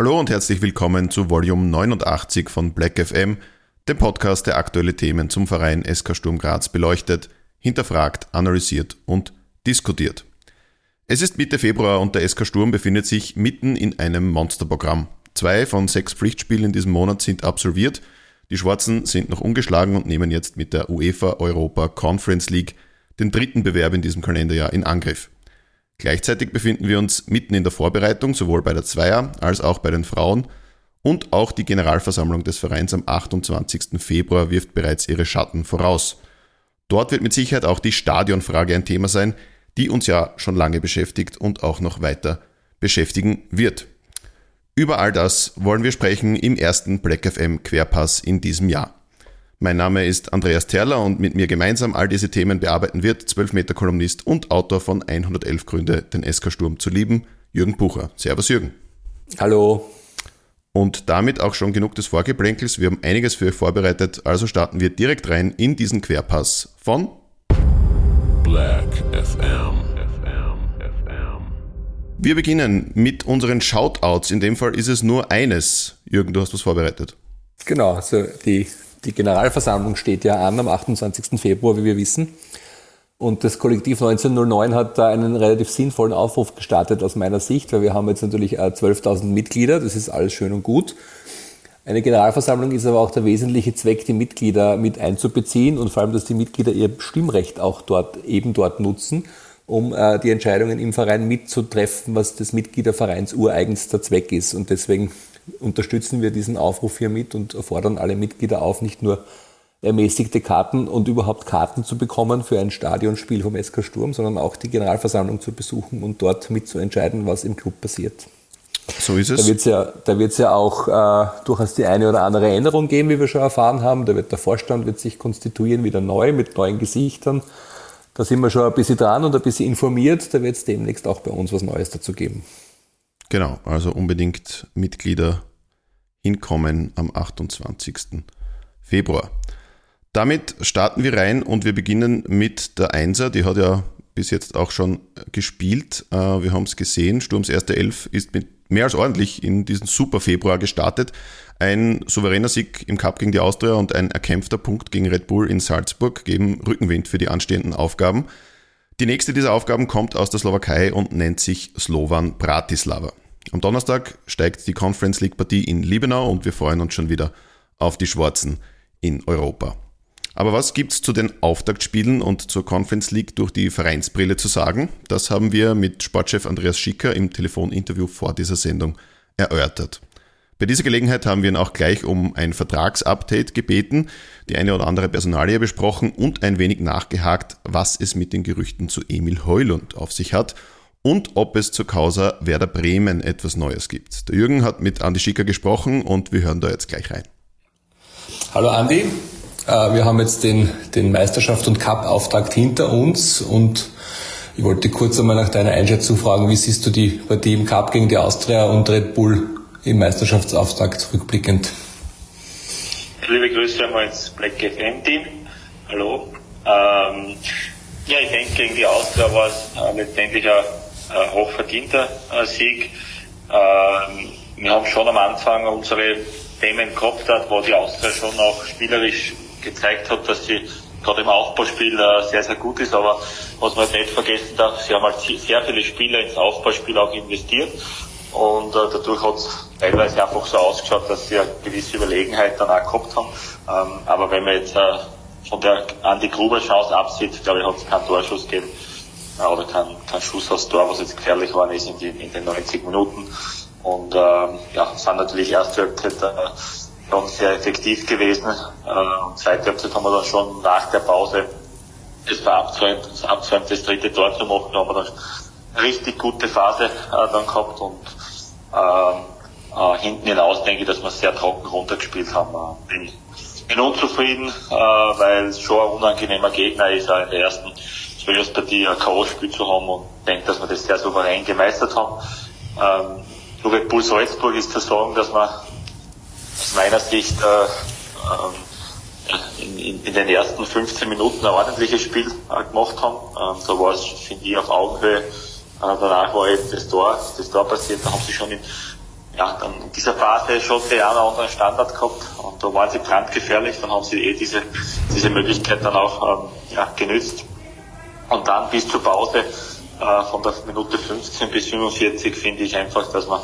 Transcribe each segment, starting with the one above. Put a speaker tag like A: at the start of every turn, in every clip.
A: Hallo und herzlich willkommen zu Volume 89 von Black FM, dem Podcast, der aktuelle Themen zum Verein SK Sturm Graz beleuchtet, hinterfragt, analysiert und diskutiert. Es ist Mitte Februar und der SK Sturm befindet sich mitten in einem Monsterprogramm. Zwei von sechs Pflichtspielen in diesem Monat sind absolviert. Die Schwarzen sind noch ungeschlagen und nehmen jetzt mit der UEFA Europa Conference League den dritten Bewerb in diesem Kalenderjahr in Angriff. Gleichzeitig befinden wir uns mitten in der Vorbereitung, sowohl bei der Zweier als auch bei den Frauen. Und auch die Generalversammlung des Vereins am 28. Februar wirft bereits ihre Schatten voraus. Dort wird mit Sicherheit auch die Stadionfrage ein Thema sein, die uns ja schon lange beschäftigt und auch noch weiter beschäftigen wird. Über all das wollen wir sprechen im ersten Black FM Querpass in diesem Jahr. Mein Name ist Andreas Terler und mit mir gemeinsam all diese Themen bearbeiten wird 12 Meter Kolumnist und Autor von 111 Gründe, den SK Sturm zu lieben, Jürgen Bucher. Servus Jürgen.
B: Hallo.
A: Und damit auch schon genug des Vorgeplänkels. Wir haben einiges für euch vorbereitet, also starten wir direkt rein in diesen Querpass von
C: Black FM. FM. FM.
A: Wir beginnen mit unseren Shoutouts. In dem Fall ist es nur eines. Jürgen, du hast was vorbereitet.
B: Genau, also die, die Generalversammlung steht ja an am 28. Februar, wie wir wissen. Und das Kollektiv 1909 hat da einen relativ sinnvollen Aufruf gestartet aus meiner Sicht, weil wir haben jetzt natürlich 12.000 Mitglieder, das ist alles schön und gut. Eine Generalversammlung ist aber auch der wesentliche Zweck, die Mitglieder mit einzubeziehen und vor allem, dass die Mitglieder ihr Stimmrecht auch dort, eben dort nutzen, um äh, die Entscheidungen im Verein mitzutreffen, was des Mitgliedervereins ureigenster Zweck ist. Und deswegen unterstützen wir diesen Aufruf hier mit und fordern alle Mitglieder auf, nicht nur ermäßigte Karten und überhaupt Karten zu bekommen für ein Stadionspiel vom SK Sturm, sondern auch die Generalversammlung zu besuchen und dort mitzuentscheiden, was im Club passiert.
A: So ist es.
B: Da wird es ja, da wird's ja auch äh, durchaus die eine oder andere Änderung geben, wie wir schon erfahren haben. Da wird der Vorstand wird sich konstituieren wieder neu mit neuen Gesichtern. Da sind wir schon ein bisschen dran und ein bisschen informiert. Da wird es demnächst auch bei uns was Neues dazu geben.
A: Genau, also unbedingt Mitglieder hinkommen am 28. Februar. Damit starten wir rein und wir beginnen mit der Einser. Die hat ja bis jetzt auch schon gespielt. Äh, wir haben es gesehen. Sturms erste Elf ist mit mehr als ordentlich in diesen super Februar gestartet. Ein souveräner Sieg im Cup gegen die Austria und ein erkämpfter Punkt gegen Red Bull in Salzburg geben Rückenwind für die anstehenden Aufgaben. Die nächste dieser Aufgaben kommt aus der Slowakei und nennt sich Slovan Bratislava. Am Donnerstag steigt die Conference League Partie in Liebenau und wir freuen uns schon wieder auf die Schwarzen in Europa. Aber was gibt's zu den Auftaktspielen und zur Conference League durch die Vereinsbrille zu sagen? Das haben wir mit Sportchef Andreas Schicker im Telefoninterview vor dieser Sendung erörtert. Bei dieser Gelegenheit haben wir ihn auch gleich um ein Vertragsupdate gebeten, die eine oder andere Personalie besprochen und ein wenig nachgehakt, was es mit den Gerüchten zu Emil Heulund auf sich hat und ob es zur Causa Werder Bremen etwas Neues gibt. Der Jürgen hat mit Andi Schicker gesprochen und wir hören da jetzt gleich rein.
D: Hallo Andi, wir haben jetzt den, den Meisterschaft und Cup-Auftakt hinter uns und ich wollte kurz einmal nach deiner Einschätzung fragen, wie siehst du die Partie im Cup gegen die Austria und Red Bull im Meisterschaftsauftakt rückblickend?
E: Liebe Grüße einmal ins Black FM-Team. Hallo. Ähm, ja, ich denke, gegen die Austria war es äh, letztendlich ein, ein hochverdienter äh, Sieg. Ähm, wir haben schon am Anfang unsere Themen gehabt wo die Austria schon auch spielerisch gezeigt hat, dass sie gerade im Aufbauspiel äh, sehr, sehr gut ist. Aber was man nicht vergessen darf, sie haben halt sehr viele Spieler ins Aufbauspiel auch investiert. Und äh, dadurch hat es teilweise einfach so ausgeschaut, dass sie eine gewisse Überlegenheit dann auch gehabt haben. Ähm, aber wenn man jetzt äh, von der Andi Gruber Chance absieht, glaube ich, hat es keinen Torschuss gegeben äh, oder keinen kein Schuss aufs Tor, was jetzt gefährlich war ist in, die, in den 90 Minuten. Und ähm, ja, sind natürlich erste Halbzeit äh, schon sehr effektiv gewesen. Äh, zweite Halbzeit haben wir dann schon nach der Pause es verabsäumt, das absäumt, das dritte Tor zu machen. Da haben wir dann eine richtig gute Phase äh, dann gehabt und ähm, äh, hinten hinaus denke ich, dass wir sehr trocken runtergespielt haben. Äh, bin, bin unzufrieden, äh, weil es schon ein unangenehmer Gegner ist, auch in der ersten Zwölfpartie ein K.O.-Spiel zu haben und denke, dass wir das sehr souverän gemeistert haben. Ähm, zu Red Bull Salzburg ist zu sagen, dass man aus meiner Sicht äh, ähm, in, in, den ersten 15 Minuten ein ordentliches Spiel äh, gemacht haben. Ähm, da war es, finde ich, auf Augenhöhe. Äh, danach war eben das Tor, das Tor passiert, da haben sie schon in, ja, dann in dieser Phase schon den einen anderen Standard gehabt und da waren sie brandgefährlich, dann haben sie eh diese, diese Möglichkeit dann auch ähm, ja, genützt. Und dann bis zur Pause äh, von der Minute 15 bis 45 finde ich einfach, dass man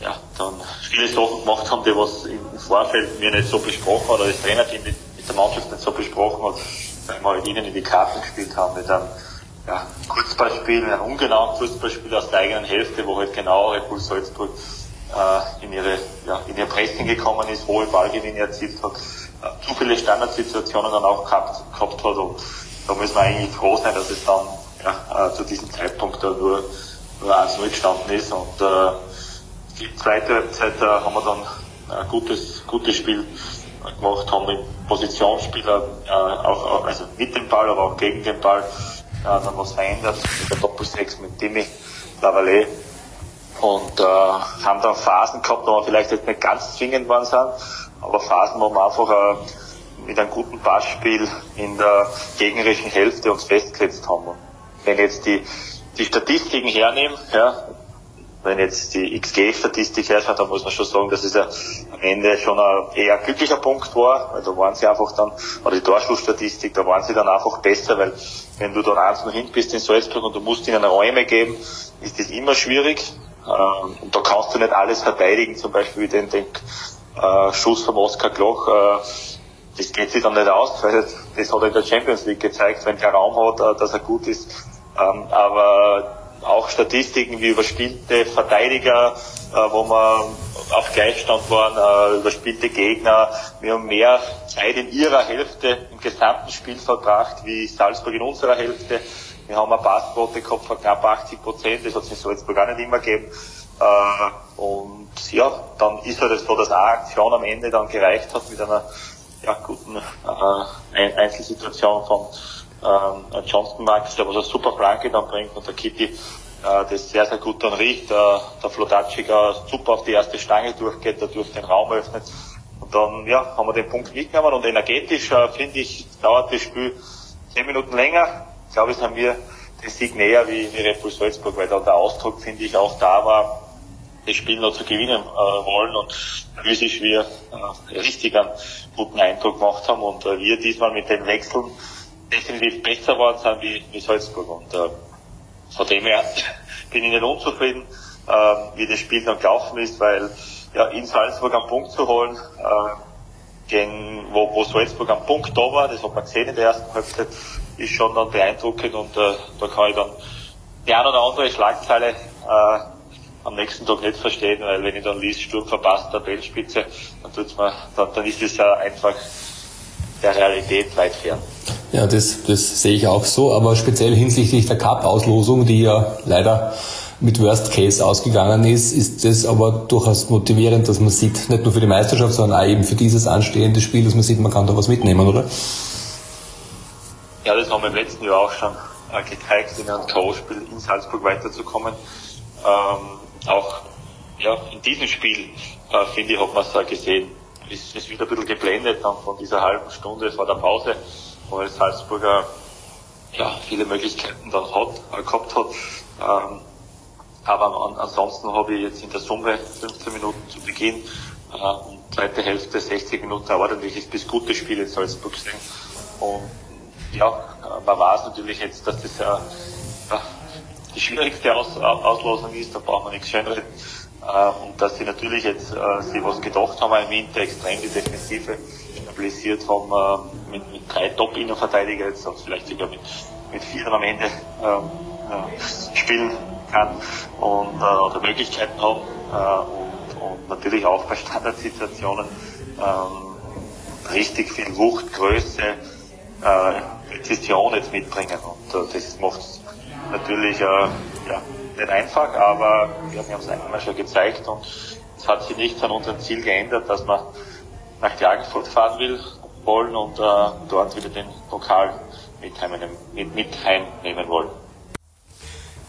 E: ja, dann viele Sachen gemacht haben, die was im Vorfeld mir nicht so besprochen oder das Trainerteam mit, mit der Mannschaft nicht so besprochen hat, weil wir halt ihnen in die Karten gespielt haben mit einem ja, Kurzballspiel, einem ungenauen Kurzballspiel aus der eigenen Hälfte, wo halt genau Red Bull Salzburg äh, in ihre ja, in ihr Pressing gekommen ist, hohe Ballgewinne erzielt hat, äh, zu viele Standardsituationen dann auch gehabt, gehabt hat und da müssen wir eigentlich froh sein, dass es dann ja, äh, zu diesem Zeitpunkt da nur, nur 1-0 gestanden ist und äh, die zweite Halbzeit äh, haben wir dann ein gutes, gutes Spiel gemacht, haben mit Positionsspieler äh, auch, also mit dem Ball, aber auch gegen den Ball äh, dann was verändert mit der Doppel-6 mit Dimi Lavallee und äh, haben dann Phasen gehabt, wo wir vielleicht jetzt nicht ganz zwingend waren sind, aber Phasen, wo wir einfach äh, mit einem guten Passspiel in der gegnerischen Hälfte uns festgesetzt haben. Und wenn jetzt die, die Statistiken hernehmen, ja, wenn jetzt die XG-Statistik herschaut, dann muss man schon sagen, dass es ja am Ende schon ein eher glücklicher Punkt war, weil da waren sie einfach dann, oder die Torschussstatistik, da waren sie dann einfach besser, weil wenn du dann eins noch hin bist in Salzburg und du musst ihnen Räume geben, ist das immer schwierig. Ähm, und da kannst du nicht alles verteidigen, zum Beispiel wie den, den äh, Schuss vom Oskar Kloch, äh, das geht sich dann nicht aus, weil das, das hat er in der Champions League gezeigt, wenn der Raum hat, äh, dass er gut ist. Ähm, aber auch Statistiken wie überspielte Verteidiger, äh, wo wir auf Gleichstand waren, äh, überspielte Gegner. Wir haben mehr Zeit in ihrer Hälfte im gesamten Spiel verbracht wie Salzburg in unserer Hälfte. Wir haben eine Passquote gehabt von knapp 80 Prozent, das hat es in Salzburg auch nicht immer gegeben. Äh, und ja, dann ist halt so, dass eine Aktion am Ende dann gereicht hat mit einer ja, guten äh, Einzelsituation von ähm, Johnston Max, der was eine super Flanke dann bringt und der Kitty äh, das sehr, sehr gut dann riecht. Äh, der Flodaciga super auf die erste Stange durchgeht, dadurch den Raum öffnet. Und dann ja, haben wir den Punkt mitgenommen und energetisch äh, finde ich, dauert das Spiel zehn Minuten länger. Ich glaube, es haben wir den Sieg näher wie, wie Red Bull Salzburg, weil da der Ausdruck, finde ich, auch da war, das Spiel noch zu gewinnen äh, wollen und physisch wir äh, richtig einen guten Eindruck gemacht haben und äh, wir diesmal mit den Wechseln definitiv besser geworden sind wie, wie Salzburg. Und äh, von dem her bin ich nicht unzufrieden, äh, wie das Spiel dann gelaufen ist, weil ja, in Salzburg einen Punkt zu holen, äh, gegen, wo, wo Salzburg am Punkt da war, das hat man gesehen in der ersten Halbzeit, ist schon dann beeindruckend und äh, da kann ich dann die eine oder andere Schlagzeile äh, am nächsten Tag nicht verstehen, weil wenn ich dann liest, Sturm verpasst, Tabellenspitze, dann dann, dann ist es ja einfach der Realität weit fern.
B: Ja, das, das sehe ich auch so, aber speziell hinsichtlich der Cup-Auslosung, die ja leider mit Worst Case ausgegangen ist, ist das aber durchaus motivierend, dass man sieht, nicht nur für die Meisterschaft, sondern auch eben für dieses anstehende Spiel, dass man sieht, man kann da was mitnehmen, oder?
E: Ja, das haben wir im letzten Jahr auch schon äh, gezeigt, in einem K.O.-Spiel in Salzburg weiterzukommen. Ähm, auch ja, in diesem Spiel, äh, finde ich, hat man es da gesehen. Ist, ist wieder ein bisschen geblendet dann von dieser halben Stunde vor der Pause weil Salzburger ja, viele Möglichkeiten dann hat, äh, gehabt hat. Ähm, aber an, ansonsten habe ich jetzt in der Summe 15 Minuten zu Beginn äh, und zweite Hälfte 60 Minuten ordentliches bis gutes Spiel in Salzburg gesehen. Und ja, äh, man weiß natürlich jetzt, dass das ja die schwierigste Aus, Auslosung ist, da braucht man nichts schönreden. Äh, und dass sie natürlich jetzt äh, sie was gedacht haben im Winter, extrem die Defensive stabilisiert haben, äh, mit, mit drei Top-Innenverteidiger jetzt, und vielleicht sogar mit, mit vier am Ende ähm, äh, spielen kann und äh, oder Möglichkeiten haben äh, und, und natürlich auch bei Standardsituationen ähm, richtig viel Wucht, Größe, Präzision jetzt mitbringen. Und das macht natürlich ja, nicht einfach, aber wir haben es einmal schon gezeigt und es hat sich nichts an unserem Ziel geändert, dass man nach Klagenfurt fahren will, wollen und äh, dort wieder den Pokal mit, mit, mit heimnehmen wollen.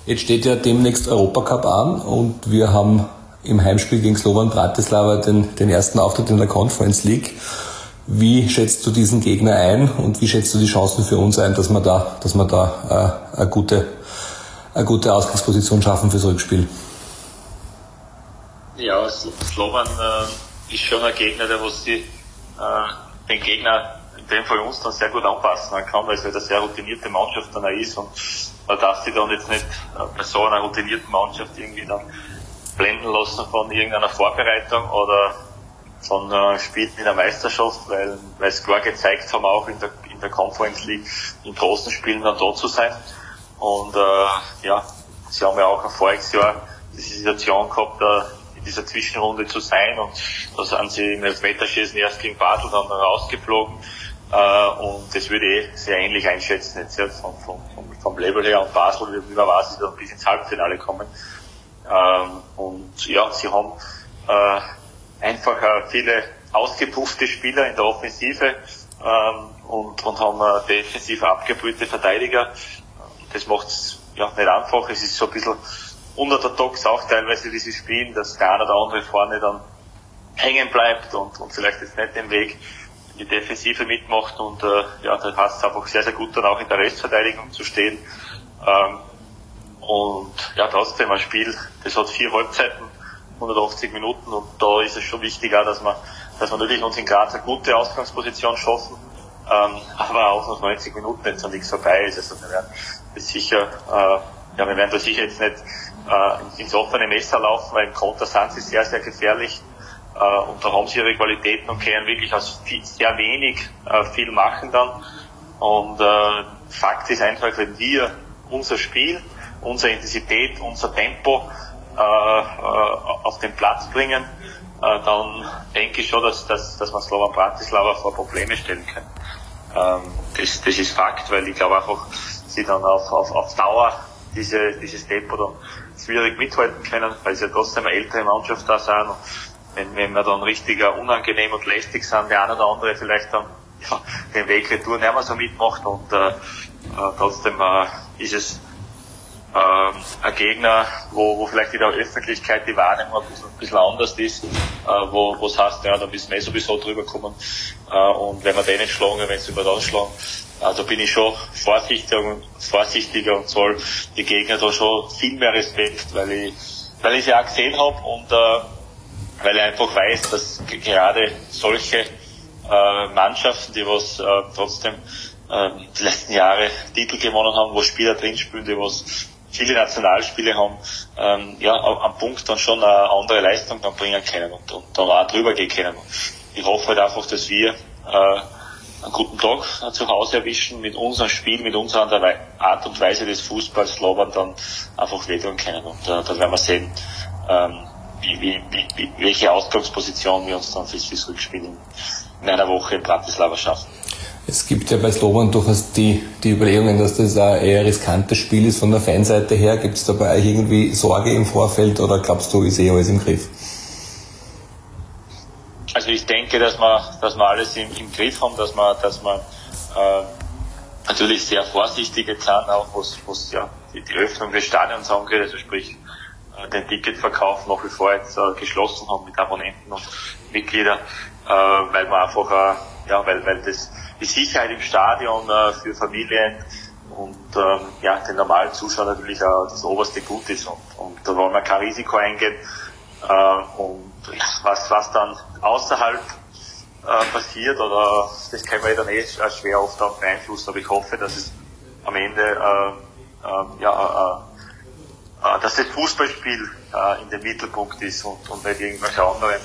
B: Jetzt steht ja demnächst Europacup an und wir haben im Heimspiel gegen Slovan Bratislava den, den ersten Auftritt in der Conference League. Wie schätzt du diesen Gegner ein und wie schätzt du die Chancen für uns ein, dass wir da, dass wir da äh, eine, gute, eine gute Ausgangsposition schaffen fürs Rückspiel?
E: Ja, Slovan äh, ist schon ein Gegner, der was die, äh, den Gegner in dem Fall uns dann sehr gut anpassen kann, weil es halt eine sehr routinierte Mannschaft dann auch ist und man darf sich dann jetzt nicht äh, bei so einer routinierten Mannschaft irgendwie dann blenden lassen von irgendeiner Vorbereitung oder von äh, Spielen in der Meisterschaft, weil, weil es klar gezeigt haben, auch in der, in der Conference League in großen Spielen dann dort zu sein. Und äh, ja, sie haben ja auch ein voriges Jahr diese Situation gehabt, äh, in dieser Zwischenrunde zu sein und da sind sie im Elfmeterschießen erst gegen Basel dann rausgeflogen. Äh, und das würde ich sehr ähnlich einschätzen, jetzt ja, vom, vom, vom, vom Level her und Basel, wie man weiß, ist dann bis ins Halbfinale kommen. Ähm, und ja, sie haben äh, einfach äh, viele ausgepuffte Spieler in der Offensive ähm, und, und haben äh, defensiv abgebrühte Verteidiger. Das macht es ja, nicht einfach. Es ist so ein bisschen unorthodox auch teilweise dieses Spielen, dass der eine oder andere vorne dann hängen bleibt und, und vielleicht jetzt nicht den Weg in die Defensive mitmacht und äh, ja, da passt es einfach sehr, sehr gut dann auch in der Restverteidigung zu stehen. Ähm, und ja, trotzdem ein Spiel, das hat vier Halbzeiten 180 Minuten und da ist es schon wichtig auch, dass wir, dass wir natürlich uns in Graz eine gute Ausgangsposition schaffen, ähm, aber auch nach 90 Minuten jetzt noch nichts vorbei ist. Also wir werden das sicher, äh, ja, wir werden da sicher jetzt nicht äh, ins offene Messer laufen, weil im Konter sind sie sehr, sehr gefährlich äh, und da haben sie ihre Qualitäten und können wirklich aus viel, sehr wenig äh, viel machen dann. Und äh, Fakt ist einfach, wenn wir unser Spiel, unsere Intensität, unser Tempo äh, äh, auf den Platz bringen, äh, dann denke ich schon, dass, dass, dass man Slovan Bratislava vor Probleme stellen kann. Ähm, das, das ist Fakt, weil ich glaube einfach, sie dann auf, auf, auf Dauer diese, dieses Tempo dann schwierig mithalten können, weil sie ja trotzdem eine ältere Mannschaft da sind. Und wenn, wenn wir dann richtig unangenehm und lästig sind, der eine oder andere vielleicht dann ja, den Weg retour nicht mehr so mitmacht und äh, äh, trotzdem äh, ist es ähm, ein Gegner, wo, wo vielleicht in der Öffentlichkeit die Wahrnehmung ein bisschen, ein bisschen anders ist, äh, wo es heißt, ja, da müssen wir sowieso drüber kommen äh, und wenn wir den nicht schlagen, wenn sie über das schlagen, da bin ich schon vorsichtiger, vorsichtiger und soll die Gegner da schon viel mehr Respekt, weil ich, weil ich sie auch gesehen habe und äh, weil ich einfach weiß, dass gerade solche äh, Mannschaften, die was äh, trotzdem äh, die letzten Jahre Titel gewonnen haben, wo Spieler drin spielen, die was viele Nationalspiele haben, ähm, ja, am Punkt dann schon eine andere Leistung dann bringen können und, und dann auch drüber gehen können. Ich hoffe halt einfach, dass wir äh, einen guten Tag äh, zu Hause erwischen, mit unserem Spiel, mit unserer Art und Weise des Fußballs Slobern dann einfach wehtun können. Und äh, dann werden wir sehen, ähm, wie, wie, wie, welche Ausgangsposition wir uns dann fürs, Rückspiel in, in einer Woche in Bratislava schaffen.
B: Es gibt ja bei Slovan durchaus die, die Überlegungen, dass das ein eher riskantes Spiel ist von der Fanseite her. Gibt es da bei euch irgendwie Sorge im Vorfeld oder glaubst du, ist eh alles im Griff?
E: Also ich denke, dass wir, dass wir alles im, im Griff haben, dass wir, dass wir äh, natürlich sehr vorsichtig jetzt sind, auch was, was ja, die, die Öffnung des Stadions angeht, also sprich äh, den Ticketverkauf nach wie vor jetzt äh, geschlossen haben mit Abonnenten und Mitgliedern, äh, weil man einfach, äh, ja, weil, weil das die Sicherheit im Stadion äh, für Familien und ähm, ja, den normalen Zuschauer natürlich auch das oberste Gut ist. Und, und da wollen wir kein Risiko eingehen. Äh, und ja, was, was dann außerhalb äh, passiert, oder das können wir dann eh schwer oft auch beeinflussen, aber ich hoffe, dass es am Ende äh, äh, ja, äh, äh, dass das Fußballspiel äh, in dem Mittelpunkt ist und, und nicht irgendwelche anderen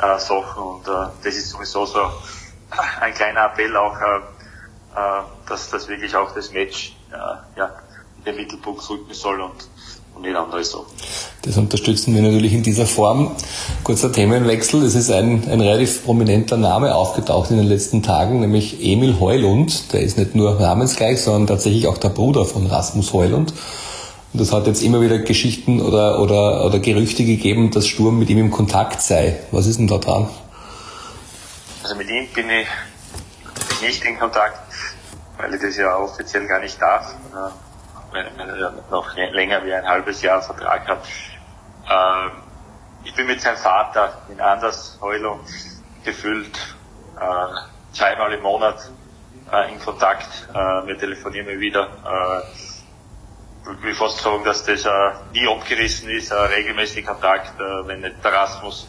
E: äh, Sachen. Und äh, das ist sowieso so ein kleiner Appell auch, äh, äh, dass, dass wirklich auch das Match äh, ja, in den Mittelpunkt rücken soll und, und nicht andere so.
B: Das unterstützen wir natürlich in dieser Form. Kurzer Themenwechsel. Es ist ein, ein relativ prominenter Name aufgetaucht in den letzten Tagen, nämlich Emil Heulund. Der ist nicht nur namensgleich, sondern tatsächlich auch der Bruder von Rasmus Heulund. Und es hat jetzt immer wieder Geschichten oder, oder, oder Gerüchte gegeben, dass Sturm mit ihm im Kontakt sei. Was ist denn da dran?
E: Also mit ihm bin ich nicht in Kontakt, weil ich das ja offiziell gar nicht darf, weil er noch länger wie ein halbes Jahr Vertrag hat. Ähm, ich bin mit seinem Vater in Andersheulo gefühlt äh, zweimal im Monat äh, in Kontakt. Äh, wir telefonieren immer wieder. Äh, ich will fast sagen, dass das äh, nie abgerissen ist, äh, regelmäßig Kontakt, äh, wenn nicht der Rasmus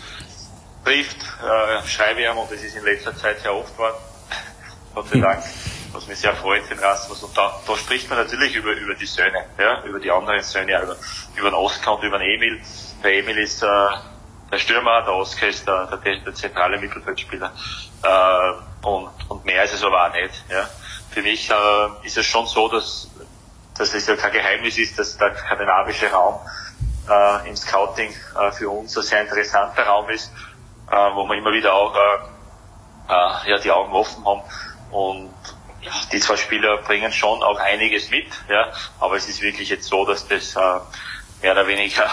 E: trifft, äh, schreibe ich ihm und das ist in letzter Zeit sehr oft geworden. Gott sei Dank. Was mich sehr freut, den Rasmus. Und da, da spricht man natürlich über, über die Söhne, ja, über die anderen Söhne, über, über den Oskar und über den Emil. Der Emil ist äh, der Stürmer, der Oskar ist der, der, der zentrale Mittelfeldspieler. Äh, und, und mehr ist es aber auch nicht. Ja. Für mich äh, ist es schon so, dass, dass es ja kein Geheimnis ist, dass der skandinavische Raum äh, im Scouting äh, für uns ein sehr interessanter Raum ist, äh, wo wir immer wieder auch äh, äh, ja, die Augen offen haben. Und ja, die zwei Spieler bringen schon auch einiges mit, ja, aber es ist wirklich jetzt so, dass das äh, mehr oder weniger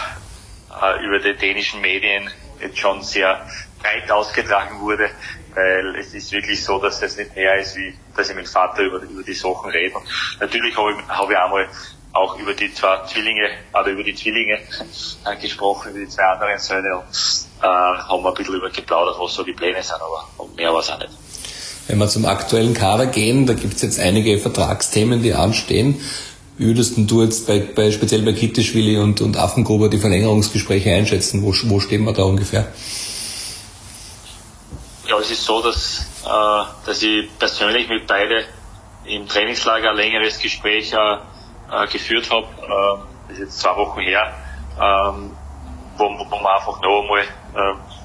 E: äh, über die dänischen Medien jetzt schon sehr breit ausgetragen wurde, weil es ist wirklich so, dass das nicht mehr ist, wie dass ich mit Vater über, über die Sachen rede. Und natürlich habe ich, hab ich einmal auch über die zwei Zwillinge, oder über die Zwillinge äh, gesprochen, über die zwei anderen Söhne und äh, haben ein bisschen über geplaudert, was so die Pläne sind, aber mehr war es auch nicht.
B: Wenn wir zum aktuellen Kader gehen, da gibt es jetzt einige Vertragsthemen, die anstehen. Würdest du jetzt bei, bei speziell bei Kittischwili und, und Affengruber die Verlängerungsgespräche einschätzen? Wo, wo stehen wir da ungefähr?
E: Ja, es ist so, dass, äh, dass ich persönlich mit beide im Trainingslager ein längeres Gespräch äh, äh geführt habe. Äh, das ist jetzt zwei Wochen her, ähm, wo, wo wir einfach noch einmal äh,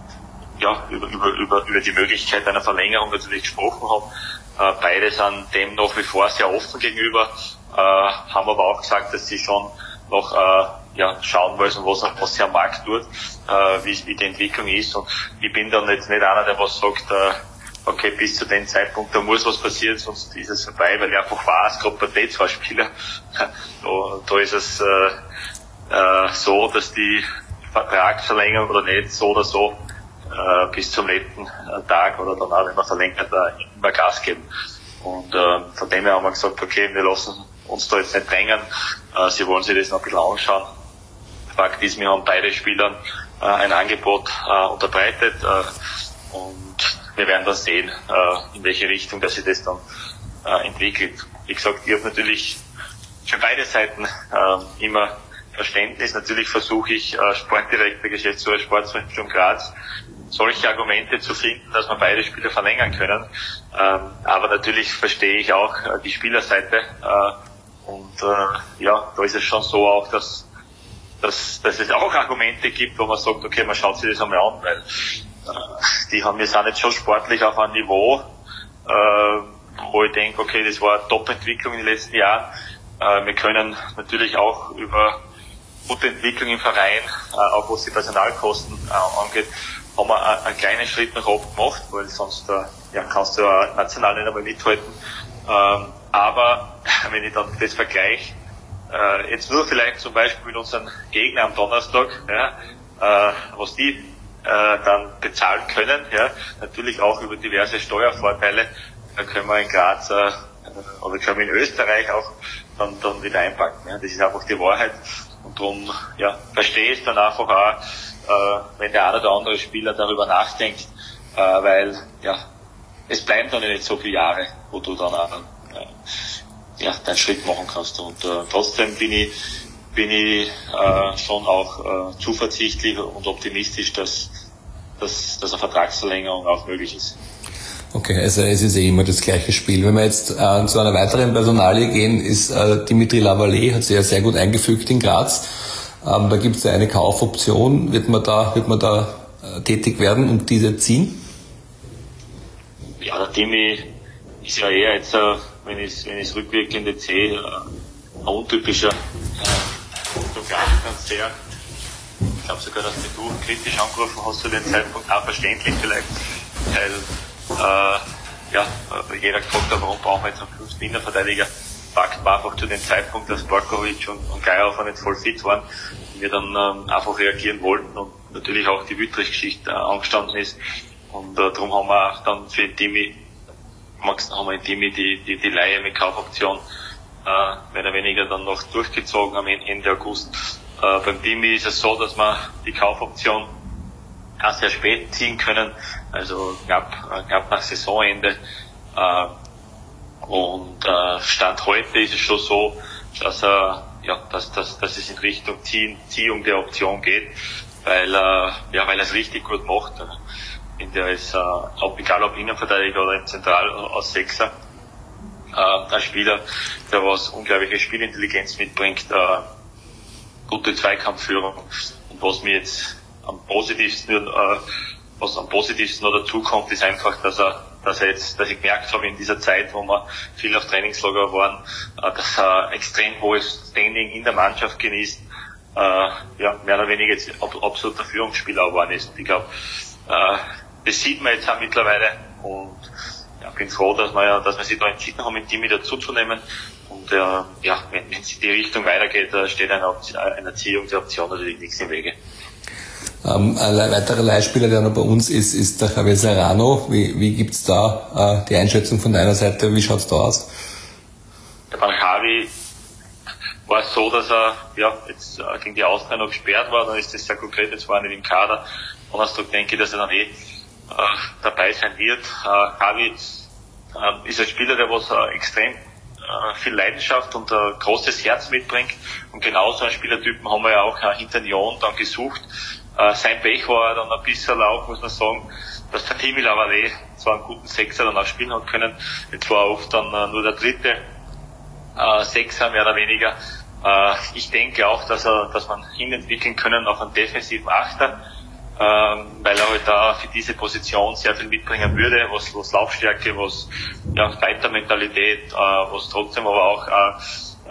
E: ja, über, über, über, über die Möglichkeit einer Verlängerung natürlich gesprochen haben. Äh, beide sind dem nach wie vor sehr offen gegenüber, äh, haben aber auch gesagt, dass sie schon noch äh, ja, schauen müssen, was, was sich am Markt tut, äh, wie, wie die Entwicklung ist. Und ich bin dann jetzt nicht einer, der was sagt, äh, okay, bis zu dem Zeitpunkt, da muss was passieren, sonst ist es vorbei, weil ich einfach weiß, gerade bei den zwei Spielern, da, da ist es äh, äh, so, dass die Vertragsverlängerung oder nicht so oder so äh, bis zum letzten Tag oder dann auch, wenn man verlängert, äh, immer Gas geben. Und äh, von dem her haben wir gesagt, okay, wir lassen uns da jetzt nicht drängen. Äh, sie wollen sich das noch ein bisschen anschauen. Fakt ist, wir haben beide Spielern äh, ein Angebot äh, unterbreitet äh, und wir werden dann sehen, äh, in welche Richtung dass sich das dann äh, entwickelt. Wie gesagt, ich habe natürlich für beide Seiten äh, immer Verständnis. Natürlich versuche ich, äh, Sportdirektor, Geschäftsführer Sportzentrum Graz, solche Argumente zu finden, dass man beide Spieler verlängern können. Ähm, aber natürlich verstehe ich auch äh, die Spielerseite. Äh, und äh, ja, da ist es schon so auch, dass, dass, dass es auch Argumente gibt, wo man sagt, okay, man schaut sich das einmal an, weil äh, die haben wir sind jetzt schon sportlich auf einem Niveau, äh, wo ich denke, okay, das war eine Top-Entwicklung in den letzten Jahren. Äh, wir können natürlich auch über gute Entwicklung im Verein, auch was die Personalkosten angeht, haben wir einen kleinen Schritt nach oben gemacht, weil sonst äh, ja, kannst du ja national nicht einmal mithalten. Ähm, aber wenn ich dann das vergleiche, äh, jetzt nur vielleicht zum Beispiel mit unseren Gegnern am Donnerstag, ja, äh, was die dann bezahlen können, ja, natürlich auch über diverse Steuervorteile, da können wir in Graz oder können wir in Österreich auch dann, dann wieder einpacken. Ja. Das ist einfach die Wahrheit. Und darum ja, verstehe ich dann einfach auch, wenn der eine oder andere Spieler darüber nachdenkt, äh, weil ja, es bleiben dann nicht so viele Jahre, wo du dann auch, äh, ja, deinen Schritt machen kannst. Und äh, trotzdem bin ich, bin ich äh, schon auch äh, zuversichtlich und optimistisch, dass, dass, dass eine Vertragsverlängerung auch möglich ist.
B: Okay, also es ist eh immer das gleiche Spiel. Wenn wir jetzt äh, zu einer weiteren Personalie gehen, ist äh, Dimitri Lavallée, hat sich ja sehr gut eingefügt in Graz. Ähm, da gibt es ja eine Kaufoption. Wird man da, wird man da äh, tätig werden und diese ziehen?
E: Ja, der Dimi ist ja eher jetzt, äh, wenn ich es rückwirkend sehe, äh, ein untypischer äh, Autograftransfer. Ich glaube sogar, dass du kritisch angerufen hast zu dem Zeitpunkt, auch verständlich vielleicht, weil äh, ja, jeder gefragt hat, warum brauchen wir jetzt einen fünften Innenverteidiger. Fakt war einfach zu dem Zeitpunkt, dass Borkovic und, und Geierhofer nicht voll fit waren, wir dann ähm, einfach reagieren wollten und natürlich auch die Wüttrich-Geschichte äh, angestanden ist. Und äh, darum haben wir auch dann für Timi, haben wir Timi die, die, die Leihe mit Kaufoption äh, mehr oder weniger dann noch durchgezogen am Ende August. Äh, beim Timi ist es so, dass wir die Kaufoption auch sehr spät ziehen können, also knapp, knapp nach Saisonende. Äh, und äh, Stand heute ist es schon so, dass, äh, ja, dass, dass, dass es in Richtung Ziehung der Option geht, weil, äh, ja, weil er es richtig gut macht. Ich finde, er ist, äh, ob, egal ob Innenverteidiger oder im Zentral aus Sechser, äh, ein Spieler, der was unglaubliche Spielintelligenz mitbringt, äh, gute Zweikampfführung und was mir jetzt am positivsten, äh, was am positivsten noch dazu kommt, ist einfach, dass er, dass er jetzt, dass ich gemerkt habe in dieser Zeit, wo wir viel auf Trainingslager waren, äh, dass er extrem hohes Standing in der Mannschaft genießt, äh, ja, mehr oder weniger jetzt absoluter Führungsspieler geworden ist. Und ich glaube, äh, das sieht man jetzt auch mittlerweile und ja, bin froh, dass wir, ja, dass wir sich da entschieden haben, mit ihm wieder zuzunehmen. Und äh, ja, wenn, es in die Richtung weitergeht, da steht eine, eine Erziehung der Option natürlich nichts im Wege.
D: Ähm, ein weiterer Leihspieler, der noch bei uns ist, ist der Javier Serrano. Wie, wie gibt's da äh, die Einschätzung von deiner Seite? Wie schaut's da aus?
E: Ja, beim Javi war es so, dass er ja, jetzt äh, gegen die Austria noch gesperrt war, dann ist das sehr konkret, jetzt war er nicht im Kader. Donnerstag denke ich, dass er dann eh äh, dabei sein wird. Äh, Javi äh, ist ein Spieler, der was äh, extrem äh, viel Leidenschaft und ein großes Herz mitbringt. Und genau so einen Spielertypen haben wir ja auch äh, hinter Nyon dann gesucht. Äh, sein Pech war dann ein bisschen auch, muss man sagen, dass der Timmy Lavalley zwar einen guten Sechser dann auch spielen hat können. Jetzt war oft dann äh, nur der dritte äh, Sechser, mehr oder weniger. Äh, ich denke auch, dass er, dass man hinentwickeln können auf einen defensiven Achter ähm, weil er halt da für diese Position sehr viel mitbringen würde, was, was Laufstärke, was ja, Fighter-Mentalität, äh, was trotzdem aber auch äh,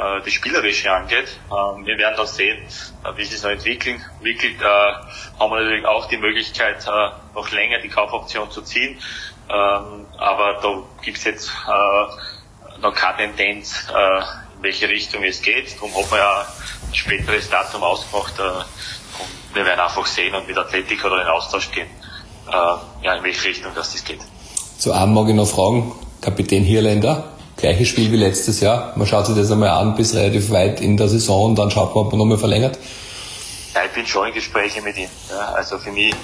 E: äh, die Spielerische angeht. Ähm, wir werden dann sehen, äh, wie sich es noch entwickeln. entwickelt. Äh, haben wir natürlich auch die Möglichkeit, äh, noch länger die Kaufoption zu ziehen. Ähm, aber da gibt's jetzt äh, noch keine Tendenz, äh, in welche Richtung es geht. Darum haben wir ja ein späteres Datum ausgemacht. Äh, wir werden einfach sehen und mit Athletik oder in Austausch gehen, äh, ja, in welche Richtung das, das geht.
D: Zu einem mag ich noch fragen, Kapitän Hirländer, gleiches Spiel wie letztes Jahr. Man schaut sich das einmal an bis relativ weit in der Saison und dann schaut man, ob man nochmal verlängert.
E: Ja, ich bin schon in Gespräche mit ihm. Ja, also für mich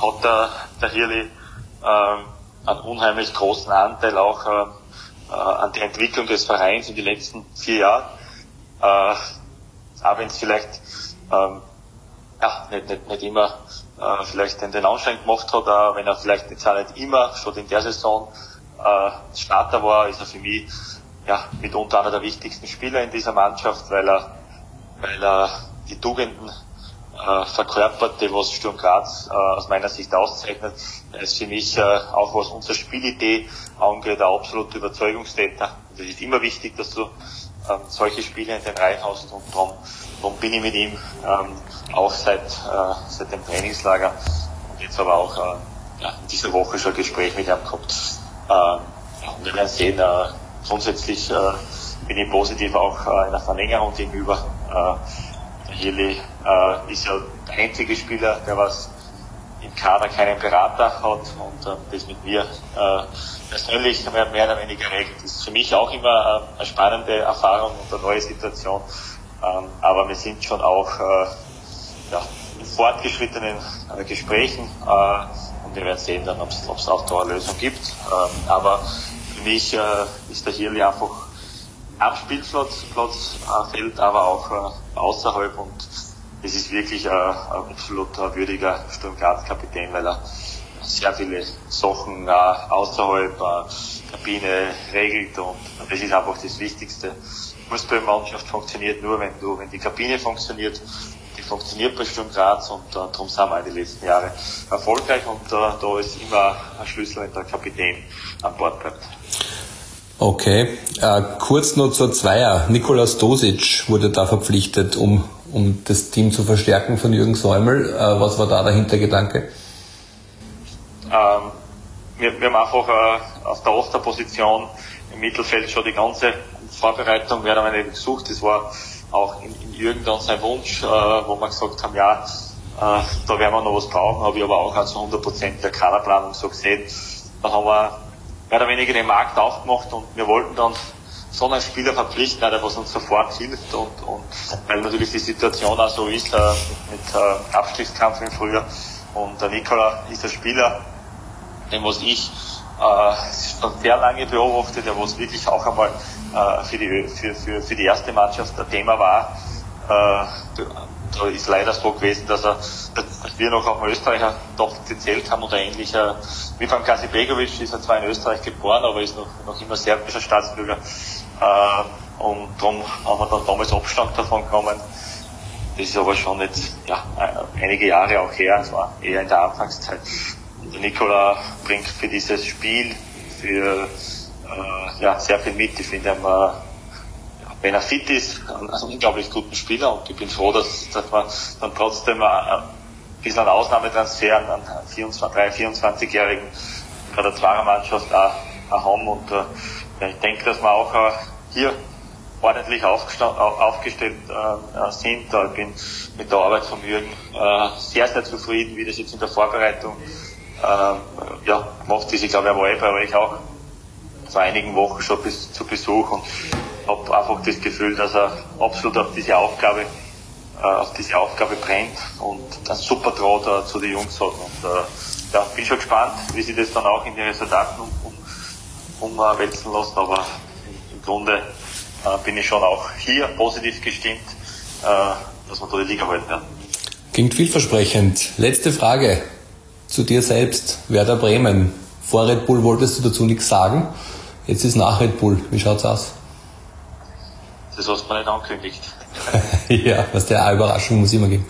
E: hat der, der Hirli ähm, einen unheimlich großen Anteil auch äh, äh, an der Entwicklung des Vereins in den letzten vier Jahren. Äh, auch wenn es vielleicht ähm, ja, nicht, nicht, nicht immer äh, vielleicht den, Anschein gemacht hat, äh, wenn er vielleicht jetzt auch nicht immer schon in der Saison äh, Starter war, ist er für mich ja, mitunter einer der wichtigsten Spieler in dieser Mannschaft, weil er, weil er die Tugenden äh, verkörpert, die was Sturm Graz äh, aus meiner Sicht auszeichnet. Er ist für mich äh, auch was unsere Spielidee angeht, ein absoluter Überzeugungstäter. Und es ist immer wichtig, dass du ähm, solche Spiele in den Reihen hast und darum, darum bin ich mit ihm ähm, auch seit, äh, seit dem Trainingslager und jetzt aber auch äh, ja, in dieser Woche schon ein Gespräch mit ihm gehabt. Äh, wir werden sehen, äh, grundsätzlich äh, bin ich positiv auch einer Verlängerung gegenüber. Heli ist ja der einzige Spieler, der was im Kader keinen Berater hat und äh, das mit mir äh, persönlich mehr, mehr oder weniger regelt. Das ist für mich auch immer äh, eine spannende Erfahrung und eine neue Situation. Ähm, aber wir sind schon auch äh, ja, in fortgeschrittenen äh, Gesprächen äh, wir werden sehen dann, ob es auch da eine Lösung gibt. Ähm, aber für mich äh, ist der Hirli einfach am Spielplatz Platz, äh, fällt, aber auch äh, außerhalb und es ist wirklich äh, ein absolut würdiger Sturm Kapitän, weil er sehr viele Sachen äh, außerhalb äh, Kabine regelt und das ist einfach das Wichtigste. Fußballmannschaft funktioniert nur, wenn du, wenn die Kabine funktioniert funktioniert bei Sturm Graz und äh, darum sind wir den letzten Jahren erfolgreich und äh, da ist immer ein Schlüssel, wenn der Kapitän an Bord bleibt.
D: Okay, äh, kurz nur zur Zweier. Nikolaus Dosic wurde da verpflichtet, um, um das Team zu verstärken von Jürgen Säumel. Äh, was war da der Hintergedanke?
E: Ähm, wir, wir haben einfach äh, auf der Osterposition im Mittelfeld schon die ganze Vorbereitung mehr oder weniger gesucht. Das war auch in, in Jürgen dann sein Wunsch, äh, wo wir gesagt haben, ja, äh, da werden wir noch was brauchen, habe ich aber auch zu 100 Prozent der Kaderplanung so gesehen. Dann haben wir mehr oder weniger den Markt aufgemacht und wir wollten dann so einen Spieler verpflichten, der was uns sofort hilft und, und weil natürlich die Situation auch so ist, äh, mit, äh, Abstiegskampf im Frühjahr, Und der Nikola ist ein Spieler, den was ich äh, sehr lange beobachtet, der was wirklich auch einmal äh, für, die, für, für, für die erste Mannschaft ein Thema war. Äh, da ist leider so gewesen, dass, er, dass wir noch auf einen Österreicher doch gezählt haben oder ähnlicher. Wie beim Kasi Begovic ist er zwar in Österreich geboren, aber ist noch, noch immer serbischer Staatsbürger. Äh, und darum haben wir dann damals Abstand davon genommen. Das ist aber schon jetzt ja, einige Jahre auch her, es war eher in der Anfangszeit. Und der Nikola bringt für dieses Spiel, für äh, ja, sehr viel mit. Ich finde, äh, wenn er fit ist, ein, ein unglaublich guten Spieler und ich bin froh, dass, dass wir dann trotzdem ein bisschen einen Ausnahmetransfer an 24, 24-Jährigen bei der Zweiermannschaft auch, auch haben und äh, ja, ich denke, dass wir auch äh, hier ordentlich aufgestellt äh, sind. Ich bin mit der Arbeit von Jürgen äh, sehr, sehr zufrieden, wie das jetzt in der Vorbereitung äh, ja, macht ist. Ich glaube, er war eh bei euch auch vor einigen Wochen schon bis zu Besuch und habe einfach das Gefühl, dass er absolut auf diese Aufgabe äh, auf diese Aufgabe brennt und einen super Draht äh, zu den Jungs hat. Und äh, ja, bin schon gespannt, wie sie das dann auch in die Resultaten um, um, umwälzen lassen, aber im Grunde äh, bin ich schon auch hier positiv gestimmt, äh, dass wir da die Liga halten werden.
B: Klingt vielversprechend. Letzte Frage zu dir selbst, Werder Bremen. Vor Red Bull wolltest du dazu nichts sagen. Jetzt ist nach Red Bull. Wie schaut's aus?
E: Das hast du mir nicht angekündigt.
B: ja, was der Überraschung muss immer geben.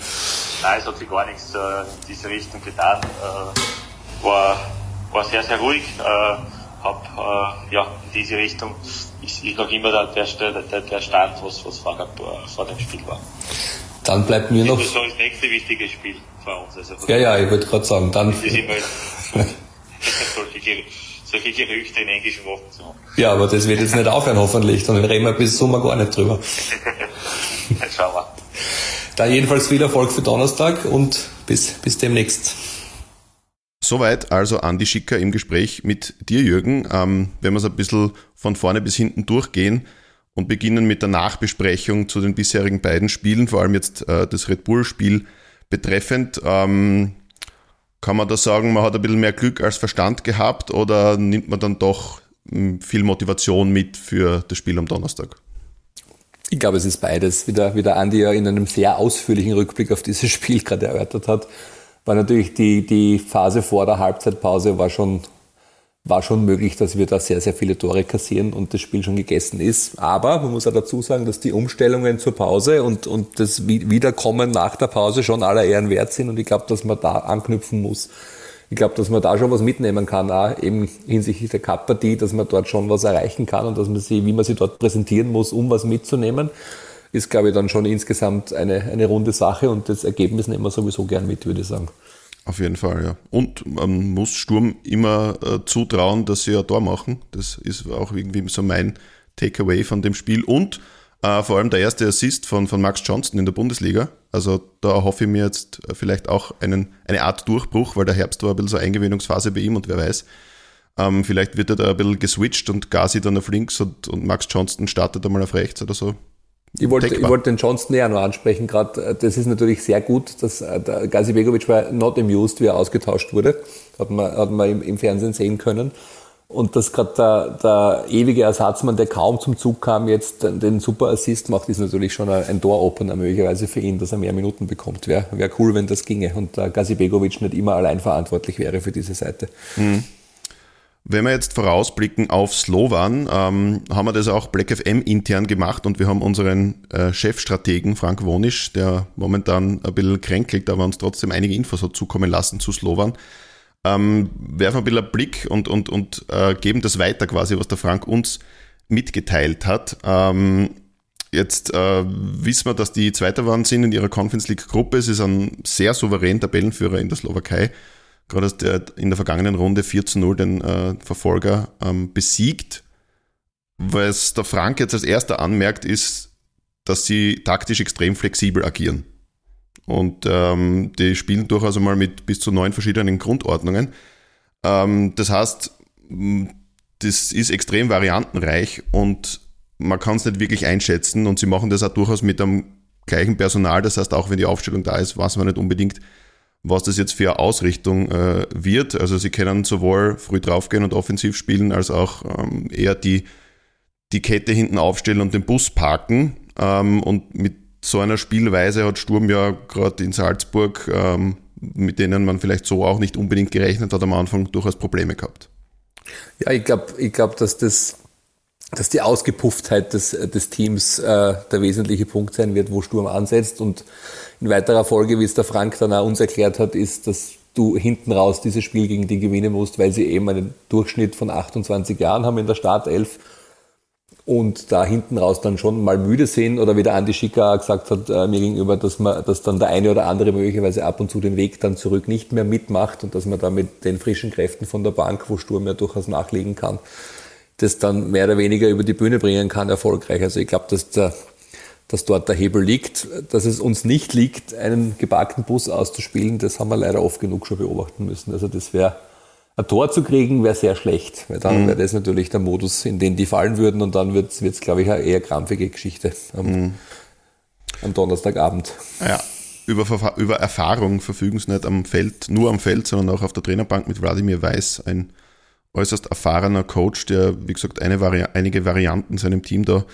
E: Nein, es hat sich gar nichts äh, in diese Richtung getan. Äh, war, war sehr, sehr ruhig. Äh, hab, äh, ja, in diese Richtung ist, ist noch immer der, der, der Stand, was, was vor, vor dem Spiel war.
B: Dann bleibt mir noch.
E: Das ist so das nächste wichtige Spiel für uns. Also
B: ja, ja, ich wollte gerade sagen, dann.
E: Solche Gerüchte in englischen Wochen zu haben.
B: Ja, aber das wird jetzt nicht aufhören, hoffentlich. Dann reden wir bis Sommer gar nicht drüber.
E: Jetzt schauen wir.
B: Dann jedenfalls viel Erfolg für Donnerstag und bis, bis demnächst.
A: Soweit also Andi Schicker im Gespräch mit dir, Jürgen. Ähm, wenn wir es ein bisschen von vorne bis hinten durchgehen und beginnen mit der Nachbesprechung zu den bisherigen beiden Spielen, vor allem jetzt äh, das Red Bull-Spiel betreffend. Ähm, kann man da sagen, man hat ein bisschen mehr Glück als Verstand gehabt oder nimmt man dann doch hm, viel Motivation mit für das Spiel am Donnerstag?
B: Ich glaube, es ist beides. Wie der, wie der Andi ja in einem sehr ausführlichen Rückblick auf dieses Spiel gerade erörtert hat, war natürlich die, die Phase vor der Halbzeitpause war schon, war schon möglich, dass wir da sehr, sehr viele Tore kassieren und das Spiel schon gegessen ist. Aber man muss auch dazu sagen, dass die Umstellungen zur Pause und, und das Wiederkommen nach der Pause schon aller Ehren wert sind und ich glaube, dass man da anknüpfen muss ich glaube, dass man da schon was mitnehmen kann, auch eben hinsichtlich der Cup-Partie, dass man dort schon was erreichen kann und dass man sie, wie man sie dort präsentieren muss, um was mitzunehmen, ist, glaube ich, dann schon insgesamt eine, eine runde Sache und das Ergebnis nehmen wir sowieso gern mit, würde ich sagen.
A: Auf jeden Fall, ja. Und man muss Sturm immer äh, zutrauen, dass sie ein Tor machen. Das ist auch irgendwie so mein Takeaway von dem Spiel. Und äh, vor allem der erste Assist von, von Max Johnston in der Bundesliga. Also da hoffe ich mir jetzt äh, vielleicht auch einen, eine Art Durchbruch, weil der Herbst war ein bisschen so Eingewöhnungsphase bei ihm und wer weiß. Ähm, vielleicht wird er da ein bisschen geswitcht und Gazi dann auf links und, und Max Johnston startet einmal auf rechts oder so.
B: Ich wollte, ich wollte den Johnston eher noch ansprechen gerade. Das ist natürlich sehr gut, dass äh, der Gazi Begovic war not amused, wie er ausgetauscht wurde. Hat man, hat man im, im Fernsehen sehen können. Und dass gerade der, der ewige Ersatzmann, der kaum zum Zug kam, jetzt den super Assist macht, ist natürlich schon ein Door-Opener möglicherweise für ihn, dass er mehr Minuten bekommt. Wäre wär cool, wenn das ginge und der Gazi Begovic nicht immer allein verantwortlich wäre für diese Seite. Mhm.
A: Wenn wir jetzt vorausblicken auf Slovan, ähm, haben wir das auch Black FM intern gemacht und wir haben unseren äh, Chefstrategen Frank Wonisch, der momentan ein bisschen kränkelt, aber uns trotzdem einige Infos hat zukommen lassen zu Slovan, ähm, werfen ein bisschen einen Blick und, und, und äh, geben das weiter quasi, was der Frank uns mitgeteilt hat. Ähm, jetzt äh, wissen wir, dass die Zweiter waren sind in ihrer Conference League Gruppe. Sie sind sehr souverän Tabellenführer in der Slowakei. Gerade der in der vergangenen Runde 4 zu 0 den äh, Verfolger ähm, besiegt. Was der Frank jetzt als erster anmerkt, ist, dass sie taktisch extrem flexibel agieren. Und ähm, die spielen durchaus einmal mit bis zu neun verschiedenen Grundordnungen. Ähm, das heißt, das ist extrem variantenreich und man kann es nicht wirklich einschätzen und sie machen das auch durchaus mit dem gleichen Personal. Das heißt, auch wenn die Aufstellung da ist, weiß man nicht unbedingt, was das jetzt für eine Ausrichtung äh, wird. Also sie können sowohl früh draufgehen und offensiv spielen, als auch ähm, eher die, die Kette hinten aufstellen und den Bus parken. Ähm, und mit so einer Spielweise hat Sturm ja gerade in Salzburg, ähm, mit denen man vielleicht so auch nicht unbedingt gerechnet hat, am Anfang durchaus Probleme gehabt.
B: Ja, ich glaube, ich glaub, dass das dass die Ausgepufftheit des, des Teams äh, der wesentliche Punkt sein wird, wo Sturm ansetzt. Und in weiterer Folge, wie es der Frank dann auch uns erklärt hat, ist, dass du hinten raus dieses Spiel gegen die gewinnen musst, weil sie eben einen Durchschnitt von 28 Jahren haben in der Startelf und da hinten raus dann schon mal müde sind oder wie der Andi Schicker gesagt hat äh, mir gegenüber, dass man, dass dann der eine oder andere möglicherweise ab und zu den Weg dann zurück nicht mehr mitmacht und dass man da mit den frischen Kräften von der Bank, wo Sturm ja durchaus nachlegen kann, das dann mehr oder weniger über die Bühne bringen kann, erfolgreich. Also ich glaube, dass, der, dass dort der Hebel liegt. Dass es uns nicht liegt, einen geparkten Bus auszuspielen, das haben wir leider oft genug schon beobachten müssen. Also das wäre ein Tor zu kriegen, wäre sehr schlecht, weil dann mhm. wäre das natürlich der Modus, in den die fallen würden und dann wird es, glaube ich, eine eher krampfige Geschichte am, mhm. am Donnerstagabend.
A: Ja, über, über Erfahrung verfügen sie nicht am Feld, nur am Feld, sondern auch auf der Trainerbank mit Wladimir Weiß, ein äußerst erfahrener Coach, der, wie gesagt, Vari einige Varianten seinem Team da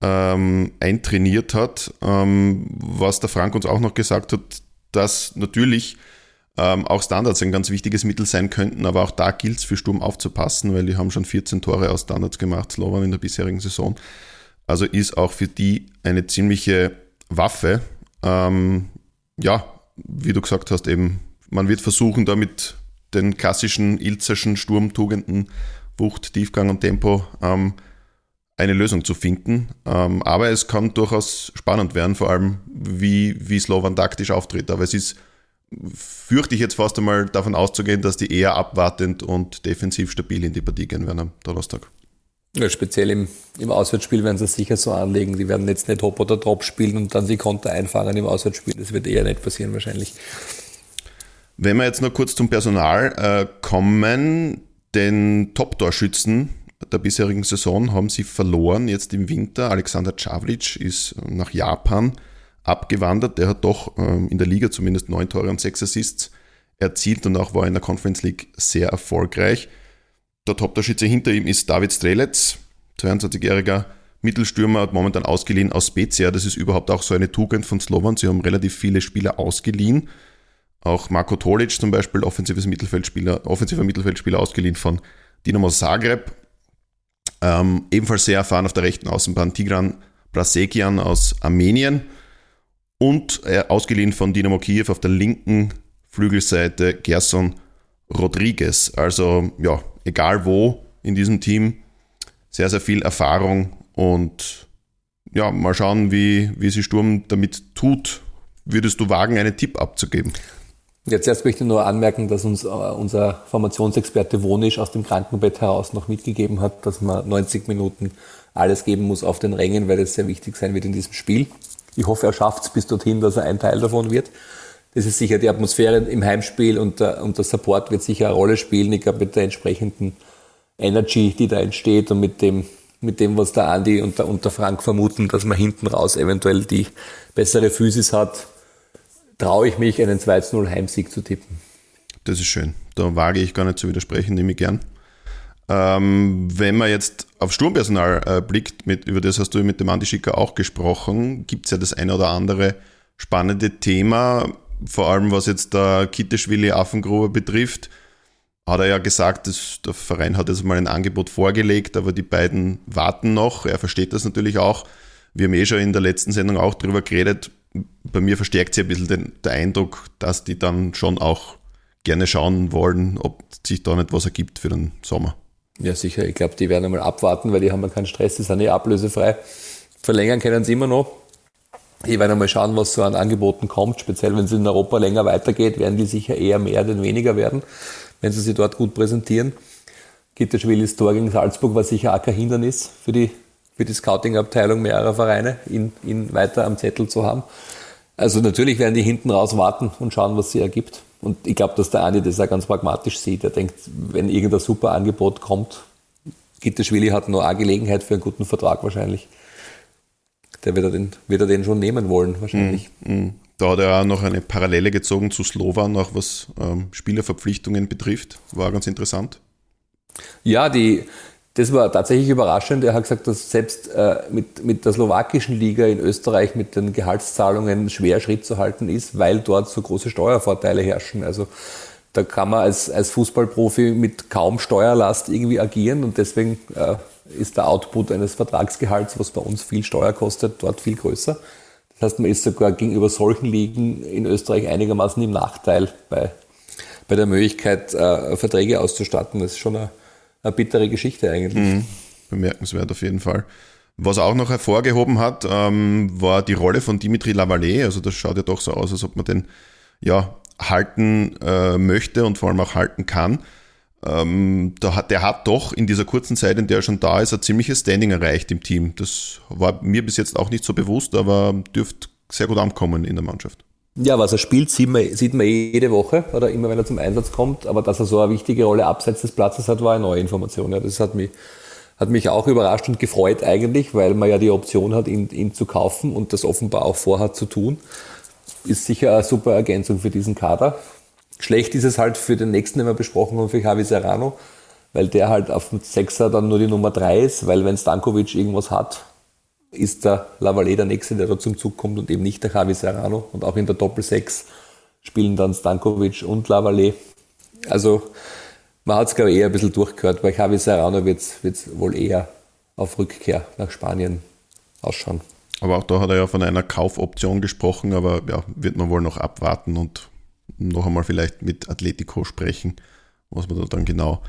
A: ähm, eintrainiert hat. Ähm, was der Frank uns auch noch gesagt hat, dass natürlich ähm, auch Standards ein ganz wichtiges Mittel sein könnten, aber auch da gilt es für Sturm aufzupassen, weil die haben schon 14 Tore aus Standards gemacht, Slovan in der bisherigen Saison. Also ist auch für die eine ziemliche Waffe. Ähm, ja, wie du gesagt hast, eben, man wird versuchen, damit den klassischen Ilzerschen Sturmtugenden, Wucht, Tiefgang und Tempo, ähm, eine Lösung zu finden. Ähm, aber es kann durchaus spannend werden, vor allem wie, wie Slovan taktisch auftritt. Aber es ist fürchte ich jetzt fast einmal davon auszugehen, dass die eher abwartend und defensiv stabil in die Partie gehen werden am Donnerstag.
B: Ja, speziell im, im Auswärtsspiel werden sie es sicher so anlegen. Die werden jetzt nicht Hop oder Drop spielen und dann die Konter einfangen im Auswärtsspiel. Das wird eher nicht passieren wahrscheinlich.
A: Wenn wir jetzt noch kurz zum Personal äh, kommen, den Top-Torschützen der bisherigen Saison haben sie verloren. Jetzt im Winter. Alexander Czavlic ist nach Japan abgewandert. Der hat doch ähm, in der Liga zumindest neun Tore und sechs Assists erzielt und auch war in der Conference League sehr erfolgreich. Der Top-Torschütze hinter ihm ist David Strelec, 22-jähriger Mittelstürmer, hat momentan ausgeliehen aus Spezia. Das ist überhaupt auch so eine Tugend von Slovan. Sie haben relativ viele Spieler ausgeliehen. Auch Marko Tolic zum Beispiel, offensives Mittelfeldspieler, offensiver Mittelfeldspieler ausgeliehen von Dinamo Zagreb. Ähm, ebenfalls sehr erfahren auf der rechten Außenbahn Tigran Brasekian aus Armenien und äh, ausgeliehen von Dynamo Kiew auf der linken Flügelseite Gerson Rodriguez. Also ja, egal wo in diesem Team, sehr, sehr viel Erfahrung und ja, mal schauen, wie, wie sie Sturm damit tut. Würdest du wagen, einen Tipp abzugeben?
B: Jetzt erst möchte ich nur anmerken, dass uns äh, unser Formationsexperte Wonisch aus dem Krankenbett heraus noch mitgegeben hat, dass man 90 Minuten alles geben muss auf den Rängen, weil es sehr wichtig sein wird in diesem Spiel. Ich hoffe, er schafft es bis dorthin, dass er ein Teil davon wird. Das ist sicher die Atmosphäre im Heimspiel und der, und der Support wird sicher eine Rolle spielen. Ich glaube, mit der entsprechenden Energy, die da entsteht und mit dem, mit dem, was der Andi und der, und der Frank vermuten, dass man hinten raus eventuell die bessere Physis hat, traue ich mich, einen 2-0 Heimsieg zu tippen.
A: Das ist schön. Da wage ich gar nicht zu widersprechen, nehme ich gern. Ähm, wenn man jetzt auf Sturmpersonal äh, blickt, mit, über das hast du mit dem Andi Schicker auch gesprochen, gibt es ja das eine oder andere spannende Thema, vor allem was jetzt der Kitteschwili Affengruber betrifft. Hat er ja gesagt, dass der Verein hat jetzt mal ein Angebot vorgelegt, aber die beiden warten noch. Er versteht das natürlich auch. Wir haben eh schon in der letzten Sendung auch darüber geredet. Bei mir verstärkt sich ein bisschen den, der Eindruck, dass die dann schon auch gerne schauen wollen, ob sich da nicht was ergibt für den Sommer.
B: Ja, sicher. Ich glaube, die werden einmal abwarten, weil die haben ja keinen Stress, die sind eh ablösefrei. Verlängern können sie immer noch. Die werden einmal schauen, was so an Angeboten kommt. Speziell, wenn es in Europa länger weitergeht, werden die sicher eher mehr denn weniger werden, wenn sie sich dort gut präsentieren. Gitterschwilis Tor gegen Salzburg war sicher auch kein Hindernis für die, für die Scouting-Abteilung mehrerer Vereine, ihn, ihn weiter am Zettel zu haben. Also natürlich werden die hinten raus warten und schauen, was sie ergibt. Und ich glaube, dass der Andi das auch ganz pragmatisch sieht. Er denkt, wenn irgendein super Angebot kommt, Gitterschwili hat noch eine Gelegenheit für einen guten Vertrag wahrscheinlich. Der wird er den, wird er den schon nehmen wollen, wahrscheinlich.
A: Mm, mm. Da hat er auch noch eine Parallele gezogen zu Slovan, auch was ähm, Spielerverpflichtungen betrifft. War ganz interessant.
B: Ja, die, das war tatsächlich überraschend. Er hat gesagt, dass selbst äh, mit, mit der slowakischen Liga in Österreich mit den Gehaltszahlungen schwer Schritt zu halten ist, weil dort so große Steuervorteile herrschen. Also da kann man als, als Fußballprofi mit kaum Steuerlast irgendwie agieren und deswegen äh, ist der Output eines Vertragsgehalts, was bei uns viel Steuer kostet, dort viel größer. Das heißt, man ist sogar gegenüber solchen Ligen in Österreich einigermaßen im Nachteil bei, bei der Möglichkeit, äh, Verträge auszustatten. Das ist schon eine, eine bittere Geschichte eigentlich. Mhm.
A: Bemerkenswert auf jeden Fall. Was auch noch hervorgehoben hat, ähm, war die Rolle von Dimitri Lavallee. Also das schaut ja doch so aus, als ob man den ja, halten äh, möchte und vor allem auch halten kann. Ähm, da hat, der hat doch in dieser kurzen Zeit, in der er schon da ist, ein ziemliches Standing erreicht im Team. Das war mir bis jetzt auch nicht so bewusst, aber dürfte sehr gut ankommen in der Mannschaft.
B: Ja, was er spielt, sieht man, sieht man jede Woche oder immer, wenn er zum Einsatz kommt. Aber dass er so eine wichtige Rolle abseits des Platzes hat, war eine neue Information. Ja, das hat mich, hat mich auch überrascht und gefreut eigentlich, weil man ja die Option hat, ihn, ihn zu kaufen und das offenbar auch vorhat zu tun. Ist sicher eine super Ergänzung für diesen Kader. Schlecht ist es halt für den nächsten, den wir besprochen haben, für Javi Serrano, weil der halt auf dem Sechser dann nur die Nummer drei ist, weil wenn Stankovic irgendwas hat, ist der Lavallée der Nächste, der da zum Zug kommt und eben nicht der Javi Serrano. Und auch in der Doppel-Sechs spielen dann Stankovic und Lavallée. Also man hat es, glaube ich, eher ein bisschen durchgehört. Bei Javi Serrano wird es wohl eher auf Rückkehr nach Spanien ausschauen.
A: Aber auch da hat er ja von einer Kaufoption gesprochen, aber ja, wird man wohl noch abwarten und noch einmal vielleicht mit Atletico sprechen, was man da dann genau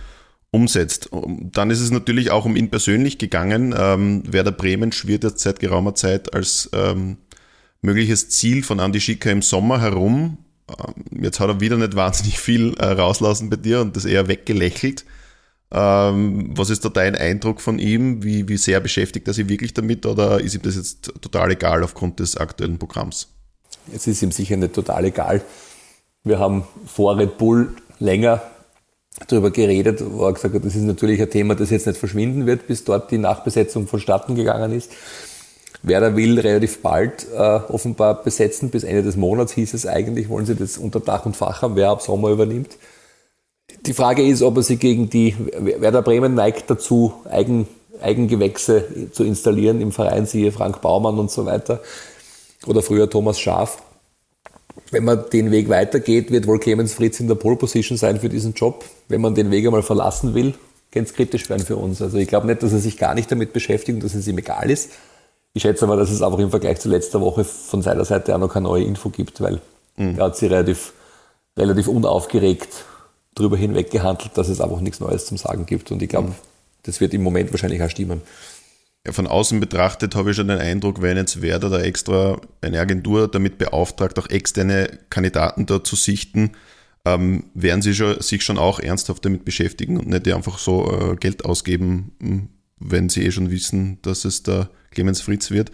A: umsetzt. Dann ist es natürlich auch um ihn persönlich gegangen. Ähm, Werder Bremen schwirrt jetzt seit geraumer Zeit als ähm, mögliches Ziel von Andy Schicker im Sommer herum. Ähm, jetzt hat er wieder nicht wahnsinnig viel äh, rauslassen bei dir und das eher weggelächelt. Ähm, was ist da dein Eindruck von ihm? Wie, wie sehr beschäftigt er sich wirklich damit oder ist ihm das jetzt total egal aufgrund des aktuellen Programms?
B: Es ist ihm sicher nicht total egal. Wir haben vor Red Bull länger darüber geredet, wo er gesagt hat, das ist natürlich ein Thema, das jetzt nicht verschwinden wird, bis dort die Nachbesetzung vonstatten gegangen ist. Werder will relativ bald äh, offenbar besetzen, bis Ende des Monats hieß es eigentlich, wollen sie das unter Dach und Fach haben, wer ab Sommer übernimmt. Die Frage ist, ob er sich gegen die, Werder Bremen neigt dazu, Eigen, Eigengewächse zu installieren im Verein, siehe Frank Baumann und so weiter, oder früher Thomas Schaaf wenn man den Weg weitergeht, wird wohl Clemens Fritz in der Pole Position sein für diesen Job. Wenn man den Weg einmal verlassen will, kann es kritisch werden für uns. Also ich glaube nicht, dass er sich gar nicht damit beschäftigt und dass es ihm egal ist. Ich schätze aber, dass es einfach im Vergleich zu letzter Woche von seiner Seite auch noch keine neue Info gibt, weil mhm. er hat sich relativ, relativ unaufgeregt darüber hinweg gehandelt, dass es einfach nichts Neues zum Sagen gibt. Und ich glaube, mhm. das wird im Moment wahrscheinlich auch stimmen.
A: Von außen betrachtet habe ich schon den Eindruck, wenn jetzt Werder da extra eine Agentur damit beauftragt, auch externe Kandidaten da zu sichten, ähm, werden sie schon, sich schon auch ernsthaft damit beschäftigen und nicht einfach so äh, Geld ausgeben, hm, wenn sie eh schon wissen, dass es der Clemens Fritz wird.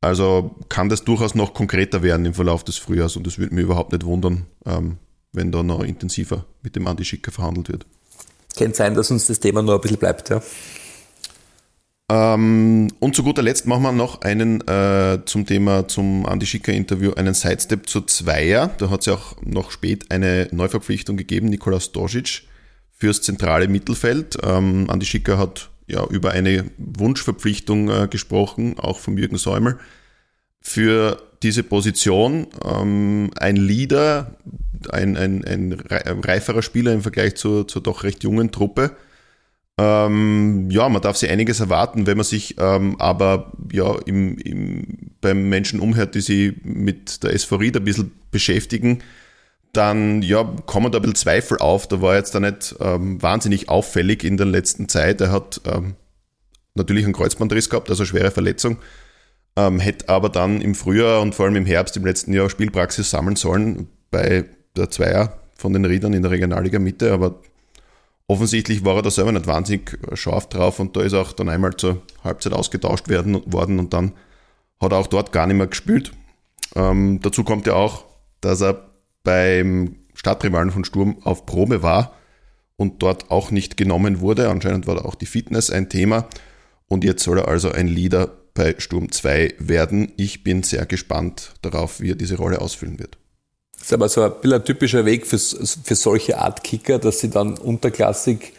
A: Also kann das durchaus noch konkreter werden im Verlauf des Frühjahrs und es würde mich überhaupt nicht wundern, ähm, wenn da noch intensiver mit dem Andi Schicker verhandelt wird.
B: Könnte sein, dass uns das Thema noch ein bisschen bleibt, ja.
A: Ähm, und zu guter Letzt machen wir noch einen äh, zum Thema, zum Andi Schicker Interview, einen Sidestep zu Zweier. Da hat es ja auch noch spät eine Neuverpflichtung gegeben, Nikolaus Dosic fürs zentrale Mittelfeld. Ähm, Andi Schicker hat ja über eine Wunschverpflichtung äh, gesprochen, auch von Jürgen Säumel. Für diese Position ähm, ein Leader, ein, ein, ein reiferer Spieler im Vergleich zur, zur doch recht jungen Truppe ähm, ja, man darf sich einiges erwarten, wenn man sich ähm, aber ja im, im, beim Menschen umhört, die sich mit der Ried ein bisschen beschäftigen, dann ja, kommen da ein bisschen Zweifel auf. Da war jetzt da nicht ähm, wahnsinnig auffällig in der letzten Zeit. Er hat ähm, natürlich einen Kreuzbandriss gehabt, also schwere Verletzung, ähm, hätte aber dann im Frühjahr und vor allem im Herbst im letzten Jahr Spielpraxis sammeln sollen bei der Zweier von den Riedern in der Regionalliga Mitte, aber offensichtlich war er da selber nicht wahnsinnig scharf drauf und da ist auch dann einmal zur Halbzeit ausgetauscht werden, worden und dann hat er auch dort gar nicht mehr gespielt. Ähm, dazu kommt ja auch, dass er beim Stadtrivalen von Sturm auf Probe war und dort auch nicht genommen wurde. Anscheinend war da auch die Fitness ein Thema und jetzt soll er also ein Leader bei Sturm 2 werden. Ich bin sehr gespannt darauf, wie er diese Rolle ausfüllen wird.
B: Ist aber so ein bisschen ein typischer Weg für, für solche Art Kicker, dass sie dann unterklassig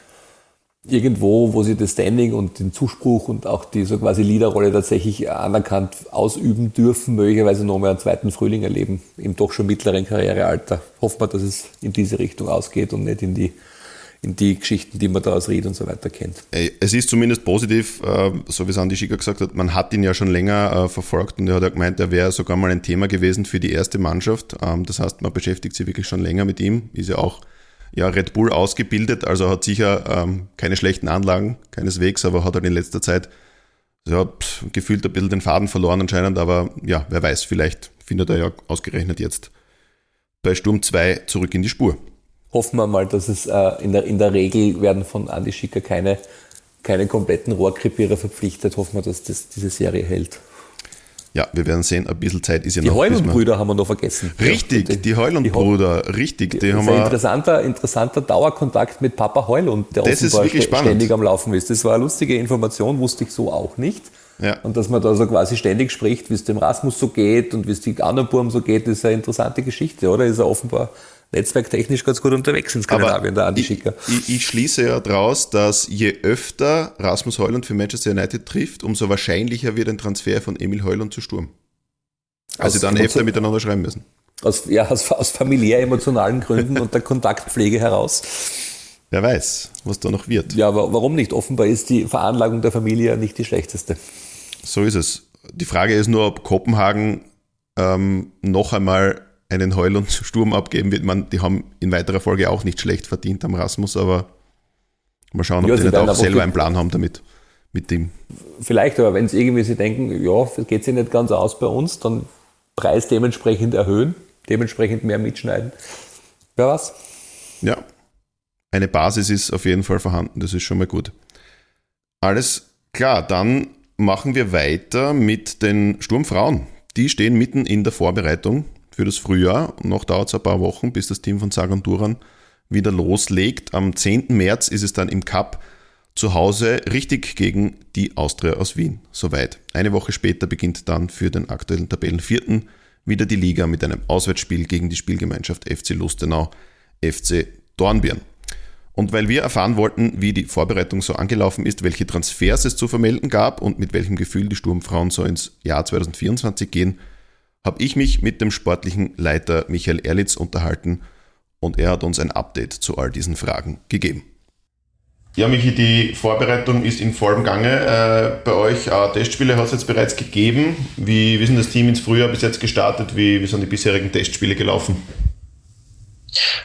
B: irgendwo, wo sie das Standing und den Zuspruch und auch die so quasi Leaderrolle tatsächlich anerkannt ausüben dürfen, möglicherweise noch mal einen zweiten Frühling erleben, im doch schon mittleren Karrierealter. Hoffen wir, dass es in diese Richtung ausgeht und nicht in die in die Geschichten, die man da aus Ried und so weiter kennt.
A: Es ist zumindest positiv, äh, so wie es Andi Schicker gesagt hat, man hat ihn ja schon länger äh, verfolgt und er hat ja gemeint, er wäre sogar mal ein Thema gewesen für die erste Mannschaft. Ähm, das heißt, man beschäftigt sich wirklich schon länger mit ihm, ist ja auch ja, Red Bull ausgebildet, also hat sicher ähm, keine schlechten Anlagen, keineswegs, aber hat halt in letzter Zeit ja, pff, gefühlt ein bisschen den Faden verloren anscheinend, aber ja, wer weiß, vielleicht findet er ja ausgerechnet jetzt bei Sturm 2 zurück in die Spur
B: hoffen wir mal, dass es äh, in, der, in der Regel werden von Andy Schicker keine, keine kompletten Rohrkrepierer verpflichtet. Hoffen wir, dass das, diese Serie hält.
A: Ja, wir werden sehen, ein bisschen Zeit ist ja
B: die
A: noch.
B: Die Heuland-Brüder haben wir noch vergessen.
A: Richtig, ja, die, die Heuland-Brüder, richtig. Die haben
B: ein interessanter, interessanter Dauerkontakt mit Papa Heulund,
A: der das offenbar ist
B: ständig am Laufen ist. Das war eine lustige Information, wusste ich so auch nicht. Ja. Und dass man da so quasi ständig spricht, wie es dem Rasmus so geht und wie es die anderen Burm so geht, ist eine interessante Geschichte, oder? Ist er offenbar netzwerktechnisch ganz gut unterwegs in Skandinavien, der Andi Schicker.
A: Ich, ich, schließe ja daraus, dass je öfter Rasmus Heuland für Manchester United trifft, umso wahrscheinlicher wird ein Transfer von Emil Heuland zu Sturm. Also dann öfter miteinander schreiben müssen.
B: Aus, ja, aus, aus familiär-emotionalen Gründen und der Kontaktpflege heraus.
A: Wer weiß, was da noch wird.
B: Ja, aber warum nicht? Offenbar ist die Veranlagung der Familie nicht die schlechteste.
A: So ist es. Die Frage ist nur, ob Kopenhagen ähm, noch einmal einen Heul- und Sturm abgeben wird. Man, die haben in weiterer Folge auch nicht schlecht verdient am Rasmus, aber mal schauen, ob ja, die nicht auch selber einen Plan haben damit. Mit dem.
B: Vielleicht, aber wenn sie irgendwie sie denken, ja, geht sich nicht ganz aus bei uns, dann Preis dementsprechend erhöhen, dementsprechend mehr mitschneiden. Wer was?
A: Ja. Eine Basis ist auf jeden Fall vorhanden, das ist schon mal gut. Alles klar, dann machen wir weiter mit den Sturmfrauen. Die stehen mitten in der Vorbereitung für das Frühjahr. Noch dauert es ein paar Wochen, bis das Team von Sagan Duran wieder loslegt. Am 10. März ist es dann im Cup zu Hause richtig gegen die Austria aus Wien. Soweit. Eine Woche später beginnt dann für den aktuellen Tabellenvierten wieder die Liga mit einem Auswärtsspiel gegen die Spielgemeinschaft FC Lustenau, FC Dornbirn. Und weil wir erfahren wollten, wie die Vorbereitung so angelaufen ist, welche Transfers es zu vermelden gab und mit welchem Gefühl die Sturmfrauen so ins Jahr 2024 gehen, habe ich mich mit dem sportlichen Leiter Michael Erlitz unterhalten und er hat uns ein Update zu all diesen Fragen gegeben. Ja, Michi, die Vorbereitung ist in vollem Gange. Äh, bei euch äh, Testspiele hat es jetzt bereits gegeben. Wie, wie ist das Team ins Frühjahr bis jetzt gestartet? Wie, wie sind die bisherigen Testspiele gelaufen?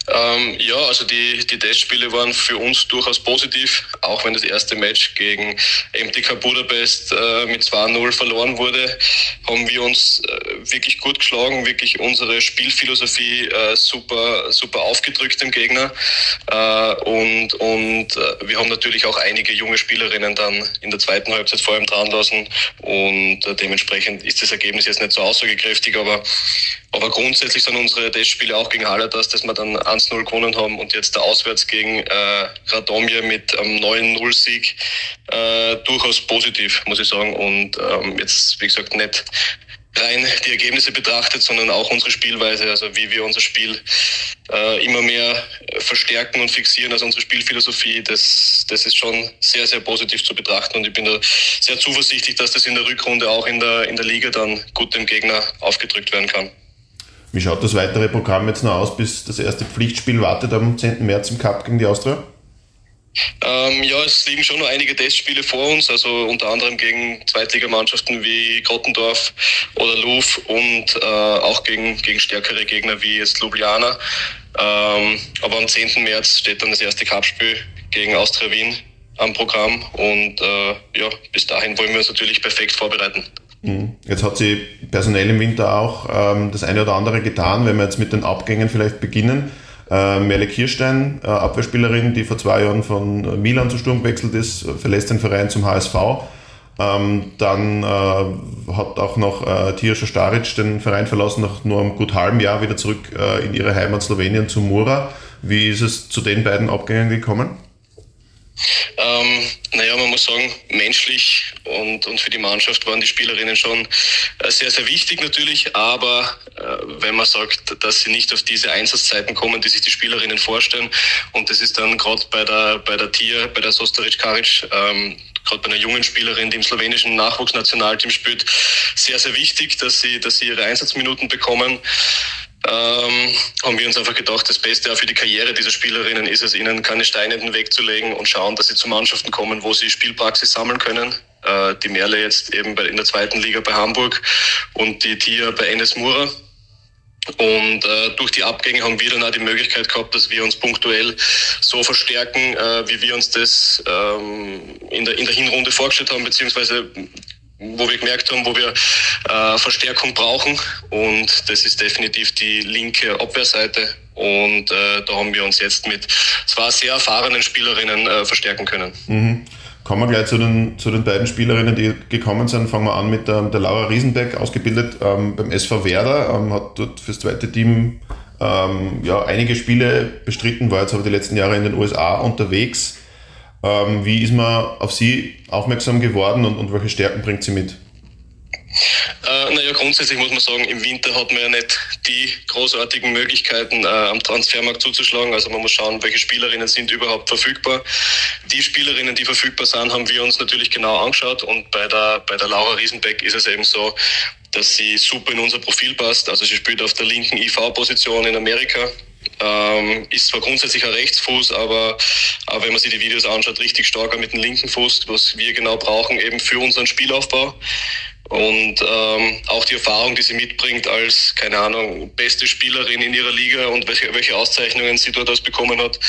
F: Ähm, ja, also die, die Testspiele waren für uns durchaus positiv, auch wenn das erste Match gegen MTK Budapest äh, mit 2-0 verloren wurde, haben wir uns äh, wirklich gut geschlagen, wirklich unsere Spielphilosophie äh, super, super aufgedrückt dem Gegner. Äh, und und äh, wir haben natürlich auch einige junge Spielerinnen dann in der zweiten Halbzeit vor allem dran lassen. Und äh, dementsprechend ist das Ergebnis jetzt nicht so aussagekräftig, aber, aber grundsätzlich sind unsere Testspiele auch gegen Haladas, dass man dann 1-0 gewonnen haben und jetzt der Auswärts gegen äh, Radomir mit einem ähm, 9-0-Sieg äh, durchaus positiv, muss ich sagen. Und ähm, jetzt, wie gesagt, nicht rein die Ergebnisse betrachtet, sondern auch unsere Spielweise, also wie wir unser Spiel äh, immer mehr verstärken und fixieren, also unsere Spielphilosophie, das, das ist schon sehr, sehr positiv zu betrachten und ich bin da sehr zuversichtlich, dass das in der Rückrunde auch in der, in der Liga dann gut dem Gegner aufgedrückt werden kann.
A: Wie schaut das weitere Programm jetzt noch aus, bis das erste Pflichtspiel wartet am 10. März im Cup gegen die Austria?
F: Ähm, ja, es liegen schon noch einige Testspiele vor uns, also unter anderem gegen Zweitligamannschaften wie Grottendorf oder Luf und äh, auch gegen, gegen stärkere Gegner wie jetzt Ljubljana. Ähm, aber am 10. März steht dann das erste Cupspiel gegen Austria Wien am Programm und äh, ja, bis dahin wollen wir uns natürlich perfekt vorbereiten.
A: Mhm. Jetzt hat sie personell im Winter auch ähm, das eine oder andere getan, wenn wir jetzt mit den Abgängen vielleicht beginnen. Äh, Merle Kirstein, äh, Abwehrspielerin, die vor zwei Jahren von Milan zu Sturm gewechselt ist, verlässt den Verein zum HSV. Ähm, dann äh, hat auch noch äh, Tirscha Staric den Verein verlassen, nach nur einem gut halben Jahr wieder zurück äh, in ihre Heimat Slowenien zu Mura. Wie ist es zu den beiden Abgängen gekommen?
F: Ähm, naja, man muss sagen, menschlich und, und für die Mannschaft waren die Spielerinnen schon äh, sehr, sehr wichtig natürlich. Aber äh, wenn man sagt, dass sie nicht auf diese Einsatzzeiten kommen, die sich die Spielerinnen vorstellen, und das ist dann gerade bei der, bei der Tier, bei der Sostaric Karic, ähm, gerade bei einer jungen Spielerin, die im slowenischen Nachwuchsnationalteam spielt, sehr, sehr wichtig, dass sie, dass sie ihre Einsatzminuten bekommen ähm, haben wir uns einfach gedacht, das Beste auch für die Karriere dieser Spielerinnen ist es, ihnen keine Steine in den Weg zu legen und schauen, dass sie zu Mannschaften kommen, wo sie Spielpraxis sammeln können. Äh, die Merle jetzt eben bei, in der zweiten Liga bei Hamburg und die Tia bei NS Mura. Und äh, durch die Abgänge haben wir dann auch die Möglichkeit gehabt, dass wir uns punktuell so verstärken, äh, wie wir uns das ähm, in, der, in der Hinrunde vorgestellt haben, beziehungsweise wo wir gemerkt haben, wo wir äh, Verstärkung brauchen. Und das ist definitiv die linke Abwehrseite. Und äh, da haben wir uns jetzt mit zwei sehr erfahrenen Spielerinnen äh, verstärken können.
A: Mhm. Kommen wir gleich zu den, zu den beiden Spielerinnen, die gekommen sind. Fangen wir an mit ähm, der Laura Riesenbeck, ausgebildet ähm, beim SV Werder, ähm, hat dort fürs zweite Team ähm, ja, einige Spiele bestritten, war jetzt aber die letzten Jahre in den USA unterwegs. Ähm, wie ist man auf sie aufmerksam geworden und, und welche Stärken bringt sie mit?
F: Äh, naja, grundsätzlich muss man sagen, im Winter hat man ja nicht die großartigen Möglichkeiten, äh, am Transfermarkt zuzuschlagen. Also man muss schauen, welche Spielerinnen sind überhaupt verfügbar. Die Spielerinnen, die verfügbar sind, haben wir uns natürlich genau angeschaut. Und bei der, bei der Laura Riesenbeck ist es eben so, dass sie super in unser Profil passt. Also sie spielt auf der linken IV-Position in Amerika. Ähm, ist zwar grundsätzlich ein Rechtsfuß, aber, aber wenn man sich die Videos anschaut, richtig starker mit dem linken Fuß, was wir genau brauchen, eben für unseren Spielaufbau. Und ähm, auch die Erfahrung, die sie mitbringt als, keine Ahnung, beste Spielerin in ihrer Liga und welche, welche Auszeichnungen sie dort bekommen hat,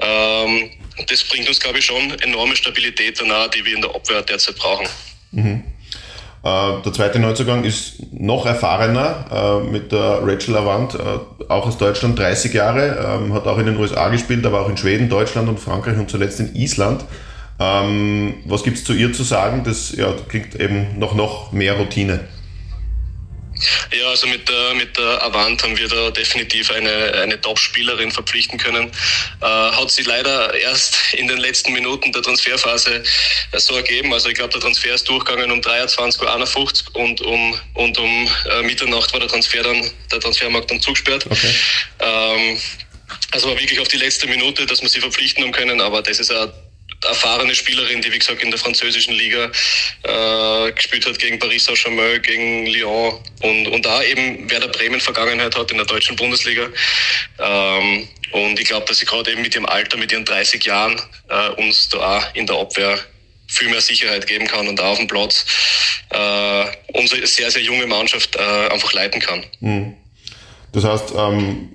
F: ähm, das bringt uns, glaube ich, schon enorme Stabilität danach, die wir in der Abwehr derzeit brauchen.
A: Mhm. Äh, der zweite Neuzugang ist noch erfahrener äh, mit der Rachel Avant, äh, auch aus Deutschland, 30 Jahre, ähm, hat auch in den USA gespielt, aber auch in Schweden, Deutschland und Frankreich und zuletzt in Island. Ähm, was gibt es zu ihr zu sagen? Das ja, klingt eben noch, noch mehr Routine.
F: Ja, also mit der, mit der Avant haben wir da definitiv eine, eine Top-Spielerin verpflichten können. Äh, hat sie leider erst in den letzten Minuten der Transferphase so ergeben. Also ich glaube, der Transfer ist durchgegangen um 23.51 Uhr und um, und um äh, Mitternacht war der Transfer dann, der Transfermarkt dann zugesperrt. Okay. Ähm, also war wirklich auf die letzte Minute, dass wir sie verpflichten haben können, aber das ist ein erfahrene Spielerin, die wie gesagt in der französischen Liga äh, gespielt hat gegen Paris Saint-Germain, gegen Lyon und, und da eben Werder Bremen Vergangenheit hat in der deutschen Bundesliga. Ähm, und ich glaube, dass sie gerade eben mit ihrem Alter, mit ihren 30 Jahren äh, uns da auch in der Abwehr viel mehr Sicherheit geben kann und auch auf dem Platz äh, unsere sehr, sehr junge Mannschaft äh, einfach leiten kann.
A: Mhm. Das heißt, ähm,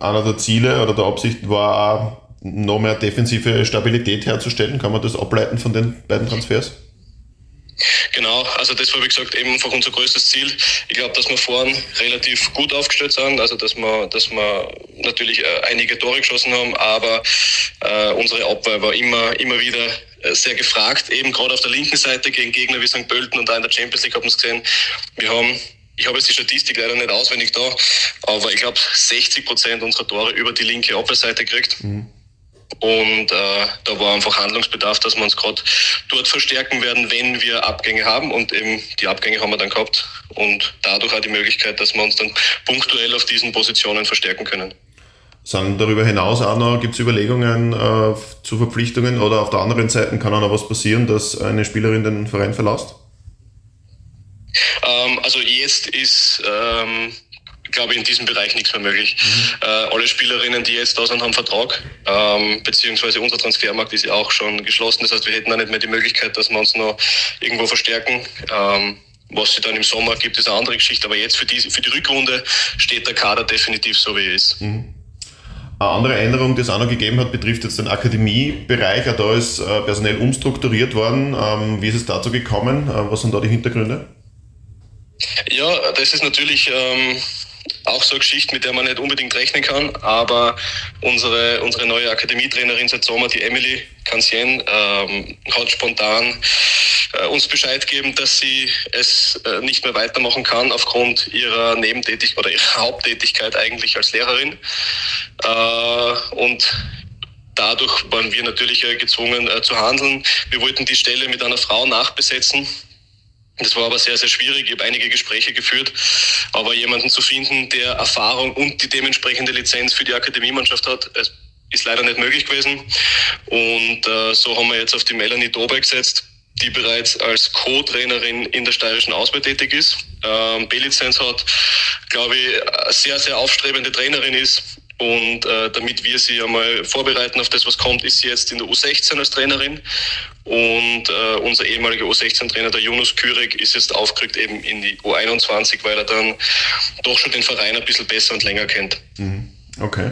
A: einer der Ziele oder der Absicht war auch noch mehr defensive Stabilität herzustellen? Kann man das ableiten von den beiden Transfers?
F: Genau, also das war wie gesagt eben einfach unser größtes Ziel. Ich glaube, dass wir vorn relativ gut aufgestellt sind, also dass wir, dass wir natürlich äh, einige Tore geschossen haben, aber äh, unsere Abwehr war immer, immer wieder äh, sehr gefragt, eben gerade auf der linken Seite gegen Gegner wie St. Pölten und da in der Champions League haben wir es gesehen. Wir haben ich habe jetzt die Statistik leider nicht auswendig da, aber ich glaube 60 Prozent unserer Tore über die linke Abwehrseite gekriegt. Mhm. Und äh, da war einfach Handlungsbedarf, dass wir uns gerade dort verstärken werden, wenn wir Abgänge haben. Und eben die Abgänge haben wir dann gehabt. Und dadurch auch die Möglichkeit, dass wir uns dann punktuell auf diesen Positionen verstärken können.
A: Sind darüber hinaus auch noch, gibt es Überlegungen äh, zu Verpflichtungen oder auf der anderen Seite kann auch noch was passieren, dass eine Spielerin den Verein verlässt?
F: Ähm, also jetzt ist ähm, glaube ich, in diesem Bereich nichts mehr möglich. Mhm. Äh, alle Spielerinnen, die jetzt da sind, haben Vertrag, ähm, beziehungsweise unser Transfermarkt ist ja auch schon geschlossen. Das heißt, wir hätten auch nicht mehr die Möglichkeit, dass wir uns noch irgendwo verstärken. Ähm, was sie dann im Sommer gibt, ist eine andere Geschichte. Aber jetzt für die, für die Rückrunde steht der Kader definitiv so, wie er ist. Mhm.
A: Eine andere Änderung, die es auch noch gegeben hat, betrifft jetzt den Akademiebereich. Auch da ist äh, personell umstrukturiert worden. Ähm, wie ist es dazu gekommen? Äh, was sind da die Hintergründe?
F: Ja, das ist natürlich ähm, auch so eine Geschichte, mit der man nicht unbedingt rechnen kann. Aber unsere, unsere neue Akademietrainerin seit Sommer, die Emily Cancien, ähm, hat spontan äh, uns Bescheid gegeben, dass sie es äh, nicht mehr weitermachen kann aufgrund ihrer Nebentätigkeit oder ihrer Haupttätigkeit eigentlich als Lehrerin. Äh, und dadurch waren wir natürlich gezwungen zu handeln. Wir wollten die Stelle mit einer Frau nachbesetzen. Das war aber sehr, sehr schwierig. Ich habe einige Gespräche geführt, aber jemanden zu finden, der Erfahrung und die dementsprechende Lizenz für die Akademiemannschaft hat, ist leider nicht möglich gewesen. Und äh, so haben wir jetzt auf die Melanie Dober gesetzt, die bereits als Co-Trainerin in der steirischen Auswahl tätig ist, ähm, B-Lizenz hat, glaube ich, sehr, sehr aufstrebende Trainerin ist. Und äh, damit wir sie einmal vorbereiten auf das, was kommt, ist sie jetzt in der U16 als Trainerin. Und äh, unser ehemaliger U16-Trainer, der Jonas Kürek, ist jetzt aufgerückt eben in die U21, weil er dann doch schon den Verein ein bisschen besser und länger kennt.
A: Mhm. Okay.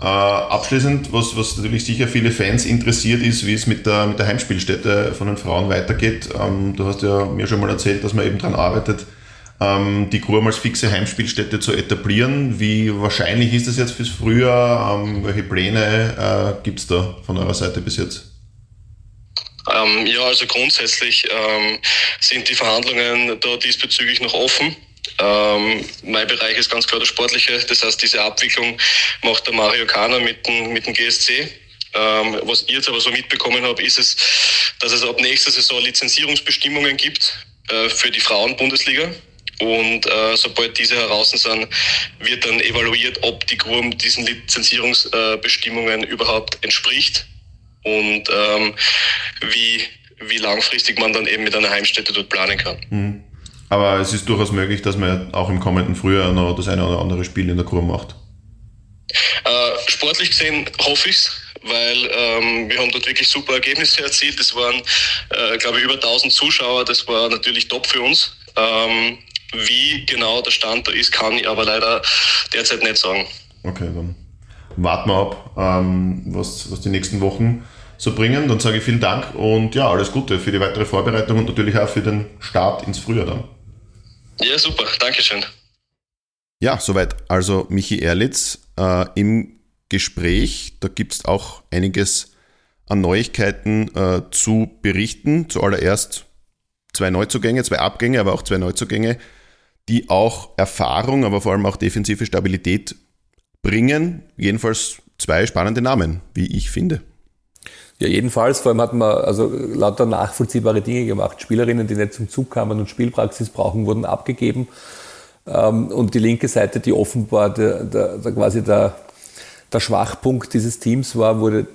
A: Äh, abschließend, was, was natürlich sicher viele Fans interessiert ist, wie es mit der, mit der Heimspielstätte von den Frauen weitergeht. Ähm, du hast ja mir schon mal erzählt, dass man eben daran arbeitet, ähm, die Kurm als fixe Heimspielstätte zu etablieren. Wie wahrscheinlich ist das jetzt fürs Frühjahr? Ähm, welche Pläne äh, gibt es da von eurer Seite bis jetzt?
F: Ähm, ja, also grundsätzlich ähm, sind die Verhandlungen da diesbezüglich noch offen. Ähm, mein Bereich ist ganz klar der sportliche. Das heißt, diese Abwicklung macht der Mario Kahner mit dem, mit dem GSC. Ähm, was ich jetzt aber so mitbekommen habe, ist es, dass es ab nächster Saison Lizenzierungsbestimmungen gibt äh, für die Frauenbundesliga. Und äh, sobald diese heraus sind, wird dann evaluiert, ob die Grum diesen Lizenzierungsbestimmungen äh, überhaupt entspricht und ähm, wie, wie langfristig man dann eben mit einer Heimstätte dort planen kann.
A: Mhm. Aber es ist durchaus möglich, dass man auch im kommenden Frühjahr noch das eine oder andere Spiel in der Kurve macht.
F: Äh, sportlich gesehen hoffe ich es, weil ähm, wir haben dort wirklich super Ergebnisse erzielt. Es waren, äh, glaube ich, über 1000 Zuschauer. Das war natürlich top für uns. Ähm, wie genau der Stand da ist, kann ich aber leider derzeit nicht sagen.
A: Okay, dann warten wir ab, ähm, was, was die nächsten Wochen so bringen. Dann sage ich vielen Dank und ja, alles Gute für die weitere Vorbereitung und natürlich auch für den Start ins Frühjahr dann.
F: Ja, super. Dankeschön.
A: Ja, soweit also Michi Erlitz äh, im Gespräch. Da gibt es auch einiges an Neuigkeiten äh, zu berichten. Zuallererst zwei Neuzugänge, zwei Abgänge, aber auch zwei Neuzugänge, die auch Erfahrung, aber vor allem auch defensive Stabilität bringen. Jedenfalls zwei spannende Namen, wie ich finde.
B: Ja, jedenfalls. Vor allem hat man also lauter nachvollziehbare Dinge gemacht. Spielerinnen, die nicht zum Zug kamen und Spielpraxis brauchen, wurden abgegeben. Ähm, und die linke Seite, die offenbar der, der, der quasi der, der Schwachpunkt dieses Teams war, wurde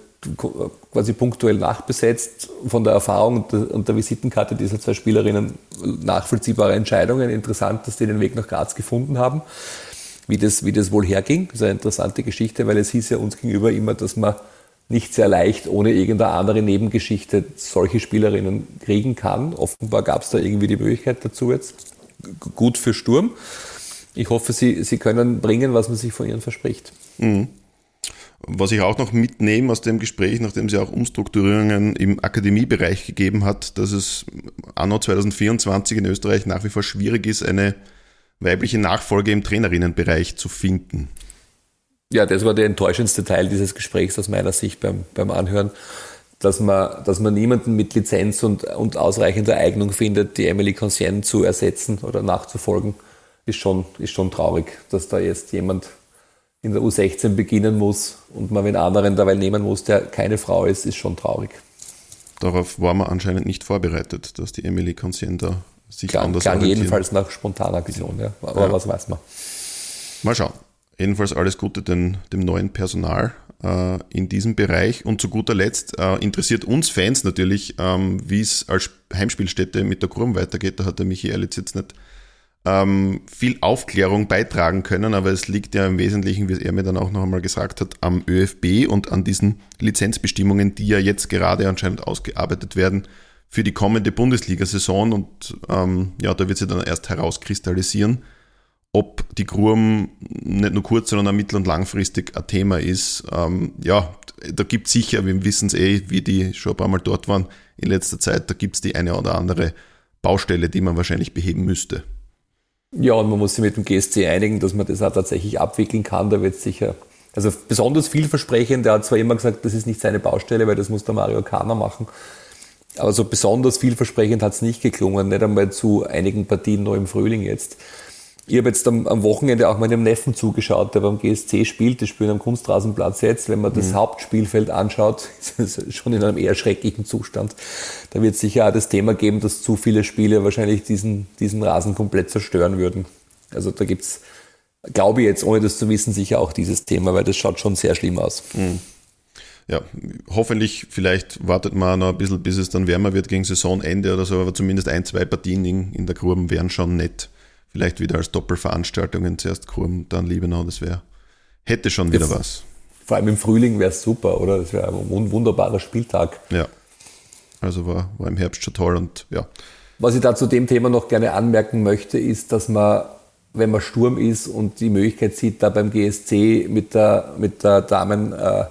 B: quasi punktuell nachbesetzt. Von der Erfahrung und der, Visitenkarte dieser zwei Spielerinnen nachvollziehbare Entscheidungen. Interessant, dass die den Weg nach Graz gefunden haben. Wie das, wie das wohl herging, das ist eine interessante Geschichte, weil es hieß ja uns gegenüber immer, dass man nicht sehr leicht ohne irgendeine andere Nebengeschichte solche Spielerinnen kriegen kann. Offenbar gab es da irgendwie die Möglichkeit dazu jetzt. Gut für Sturm. Ich hoffe, sie, sie können bringen, was man sich von ihnen verspricht. Mhm.
A: Was ich auch noch mitnehme aus dem Gespräch, nachdem sie auch Umstrukturierungen im Akademiebereich gegeben hat, dass es anno 2024 in Österreich nach wie vor schwierig ist, eine weibliche Nachfolge im Trainerinnenbereich zu finden.
B: Ja, das war der enttäuschendste Teil dieses Gesprächs aus meiner Sicht beim, beim Anhören, dass man, dass man niemanden mit Lizenz und, und ausreichender Eignung findet, die Emily Conscient zu ersetzen oder nachzufolgen, ist schon, ist schon traurig, dass da jetzt jemand in der U16 beginnen muss und man einen anderen dabei nehmen muss, der keine Frau ist, ist schon traurig.
A: Darauf war man anscheinend nicht vorbereitet, dass die Emily Conscient da sich
B: klang,
A: anders
B: klang jedenfalls nach spontaner Aktion, ja. aber ja. was weiß man.
A: Mal schauen. Jedenfalls alles Gute den, dem neuen Personal äh, in diesem Bereich. Und zu guter Letzt äh, interessiert uns Fans natürlich, ähm, wie es als Heimspielstätte mit der Kurm weitergeht. Da hat der Michi Erlitz jetzt nicht ähm, viel Aufklärung beitragen können, aber es liegt ja im Wesentlichen, wie er mir dann auch noch einmal gesagt hat, am ÖFB und an diesen Lizenzbestimmungen, die ja jetzt gerade anscheinend ausgearbeitet werden für die kommende Bundesliga-Saison. Und ähm, ja, da wird sie dann erst herauskristallisieren ob die Grum nicht nur kurz, sondern auch mittel- und langfristig ein Thema ist. Ähm, ja, da gibt es sicher, wir wissen es eh, wie die schon ein paar Mal dort waren in letzter Zeit, da gibt es die eine oder andere Baustelle, die man wahrscheinlich beheben müsste.
B: Ja, und man muss sich mit dem GSC einigen, dass man das auch tatsächlich abwickeln kann. Da wird sicher, also besonders vielversprechend, der hat zwar immer gesagt, das ist nicht seine Baustelle, weil das muss der Mario Kahner machen. Aber so besonders vielversprechend hat es nicht geklungen, nicht einmal zu einigen Partien noch im Frühling jetzt. Ich habe jetzt am, am, Wochenende auch meinem Neffen zugeschaut, der beim GSC spielt. Die spielen am Kunstrasenplatz jetzt. Wenn man das mhm. Hauptspielfeld anschaut, ist es schon in einem eher schrecklichen Zustand. Da wird es sicher auch das Thema geben, dass zu viele Spiele wahrscheinlich diesen, diesen Rasen komplett zerstören würden. Also da gibt es, glaube ich jetzt, ohne das zu wissen, sicher auch dieses Thema, weil das schaut schon sehr schlimm aus. Mhm.
A: Ja, hoffentlich, vielleicht wartet man noch ein bisschen, bis es dann wärmer wird gegen Saisonende oder so, aber zumindest ein, zwei Partien in, in der Gruben wären schon nett vielleicht wieder als Doppelveranstaltungen zuerst Kurm, dann Liebenau, das wäre, hätte schon wieder ja, was.
B: Vor allem im Frühling wäre es super, oder? Das wäre ein wunderbarer Spieltag.
A: Ja. Also war, war im Herbst schon toll und ja.
B: Was ich da zu dem Thema noch gerne anmerken möchte, ist, dass man, wenn man Sturm ist und die Möglichkeit sieht, da beim GSC mit der, mit der Damen, äh,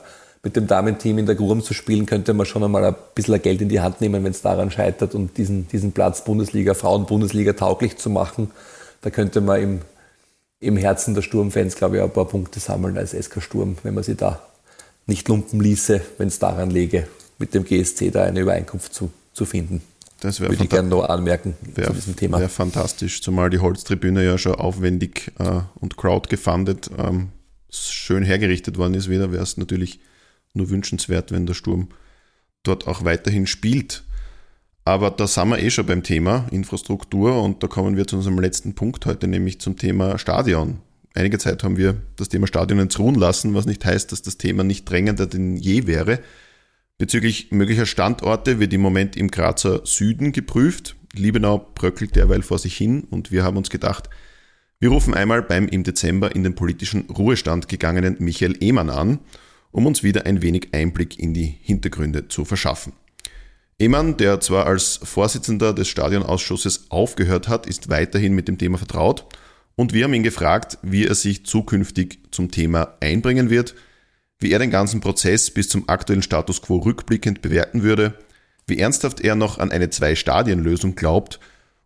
B: mit dem Damenteam in der Gurm zu spielen, könnte man schon einmal ein bisschen Geld in die Hand nehmen, wenn es daran scheitert und diesen, diesen Platz Bundesliga, Frauen-Bundesliga tauglich zu machen da könnte man im, im Herzen der Sturmfans, glaube ich, ein paar Punkte sammeln als SK Sturm, wenn man sie da nicht lumpen ließe, wenn es daran läge, mit dem GSC da eine Übereinkunft zu, zu finden.
A: Das Würde ich gerne noch anmerken wär, zu diesem Thema. Wäre fantastisch, zumal die Holztribüne ja schon aufwendig äh, und crowd gefundet ähm, schön hergerichtet worden ist wieder, wäre es natürlich nur wünschenswert, wenn der Sturm dort auch weiterhin spielt. Aber da sind wir eh schon beim Thema Infrastruktur und da kommen wir zu unserem letzten Punkt heute, nämlich zum Thema Stadion. Einige Zeit haben wir das Thema Stadion ins Ruhen lassen, was nicht heißt, dass das Thema nicht drängender denn je wäre. Bezüglich möglicher Standorte wird im Moment im Grazer Süden geprüft. Liebenau bröckelt derweil vor sich hin und wir haben uns gedacht, wir rufen einmal beim im Dezember in den politischen Ruhestand gegangenen Michael Ehmann an, um uns wieder ein wenig Einblick in die Hintergründe zu verschaffen. Eman, der zwar als Vorsitzender des Stadionausschusses aufgehört hat, ist weiterhin mit dem Thema vertraut und wir haben ihn gefragt, wie er sich zukünftig zum Thema einbringen wird, wie er den ganzen Prozess bis zum aktuellen Status quo rückblickend bewerten würde, wie ernsthaft er noch an eine Zwei-Stadien-Lösung glaubt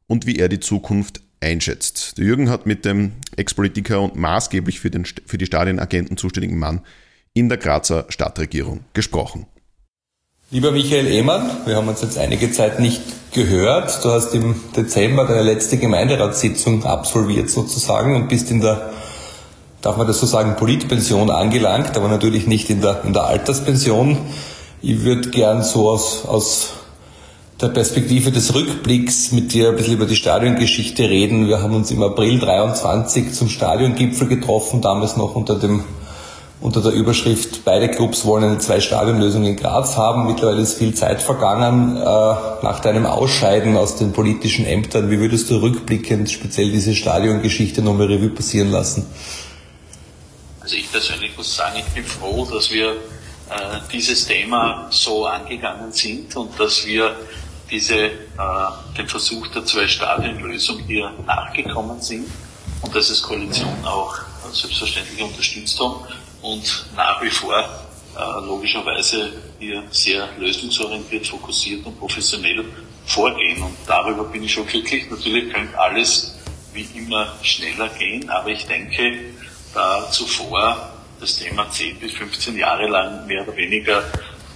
A: und wie er die Zukunft einschätzt. Der Jürgen hat mit dem Ex-Politiker und maßgeblich für, den, für die Stadienagenten zuständigen Mann in der Grazer Stadtregierung gesprochen.
D: Lieber Michael Ehmann, wir haben uns jetzt einige Zeit nicht gehört. Du hast im Dezember deine letzte Gemeinderatssitzung absolviert sozusagen und bist in der, darf man das so sagen, Politpension angelangt, aber natürlich nicht in der, in der Alterspension. Ich würde gern so aus, aus der Perspektive des Rückblicks mit dir ein bisschen über die Stadiongeschichte reden. Wir haben uns im April 23 zum Stadiongipfel getroffen, damals noch unter dem unter der Überschrift Beide Clubs wollen eine Zwei-Stadion-Lösung in Graz haben. Mittlerweile ist viel Zeit vergangen. Äh, nach deinem Ausscheiden aus den politischen Ämtern, wie würdest du rückblickend speziell diese Stadiongeschichte nochmal Revue passieren lassen?
G: Also ich persönlich muss sagen, ich bin froh, dass wir äh, dieses Thema so angegangen sind und dass wir diese, äh, den Versuch der Zwei-Stadion-Lösung hier nachgekommen sind und dass es Koalition auch selbstverständlich unterstützt haben und nach wie vor äh, logischerweise hier sehr lösungsorientiert, fokussiert und professionell vorgehen. Und darüber bin ich schon glücklich. Natürlich könnte alles wie immer schneller gehen, aber ich denke, da zuvor das Thema 10 bis 15 Jahre lang mehr oder weniger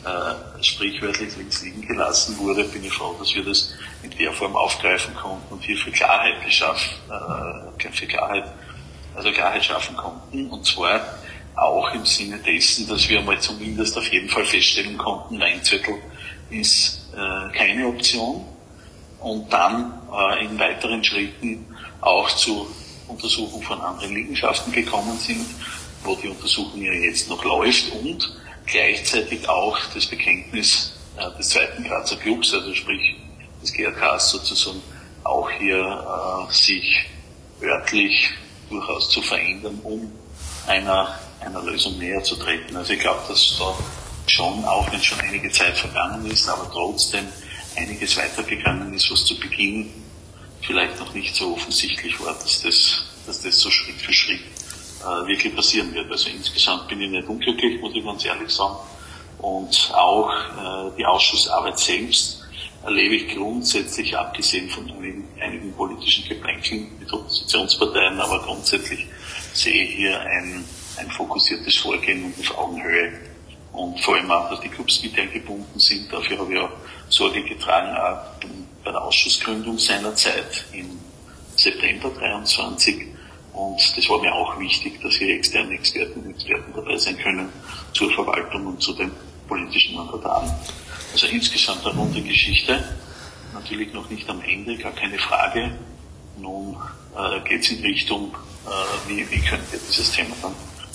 G: äh, sprichwörtlich links liegen gelassen wurde, bin ich froh, dass wir das in der Form aufgreifen konnten und hier für Klarheit geschaffen, äh, für Klarheit, also Klarheit schaffen konnten. Und zwar auch im Sinne dessen, dass wir mal zumindest auf jeden Fall feststellen konnten, Weinzettel ist äh, keine Option. Und dann äh, in weiteren Schritten auch zu Untersuchung von anderen Liegenschaften gekommen sind, wo die Untersuchung ja jetzt noch läuft und gleichzeitig auch das Bekenntnis äh, des zweiten Grazer Clubs, also sprich des GRKs sozusagen auch hier äh, sich örtlich durchaus zu verändern, um einer einer Lösung näher zu treten. Also ich glaube, dass da schon, auch wenn schon einige Zeit vergangen ist, aber trotzdem einiges weitergegangen ist, was zu Beginn vielleicht noch nicht so offensichtlich war, dass das, dass das so Schritt für Schritt äh, wirklich passieren wird. Also insgesamt bin ich nicht unglücklich, muss ich ganz ehrlich sagen. Und auch äh, die Ausschussarbeit selbst erlebe ich grundsätzlich, abgesehen von einigen, einigen politischen Geplänkeln mit Oppositionsparteien, aber grundsätzlich sehe hier ein ein fokussiertes Vorgehen und auf Augenhöhe. Und vor allem auch, dass die Clubs mit eingebunden sind. Dafür habe ich auch Sorge getragen, auch bei der Ausschussgründung seinerzeit im September 23, Und das war mir auch wichtig, dass hier externe Experten und Experten dabei sein können zur Verwaltung und zu den politischen Mandataren. Also insgesamt eine runde Geschichte. Natürlich noch nicht am Ende, gar keine Frage. Nun äh, geht es in Richtung, wie, wie können wir dieses Thema dann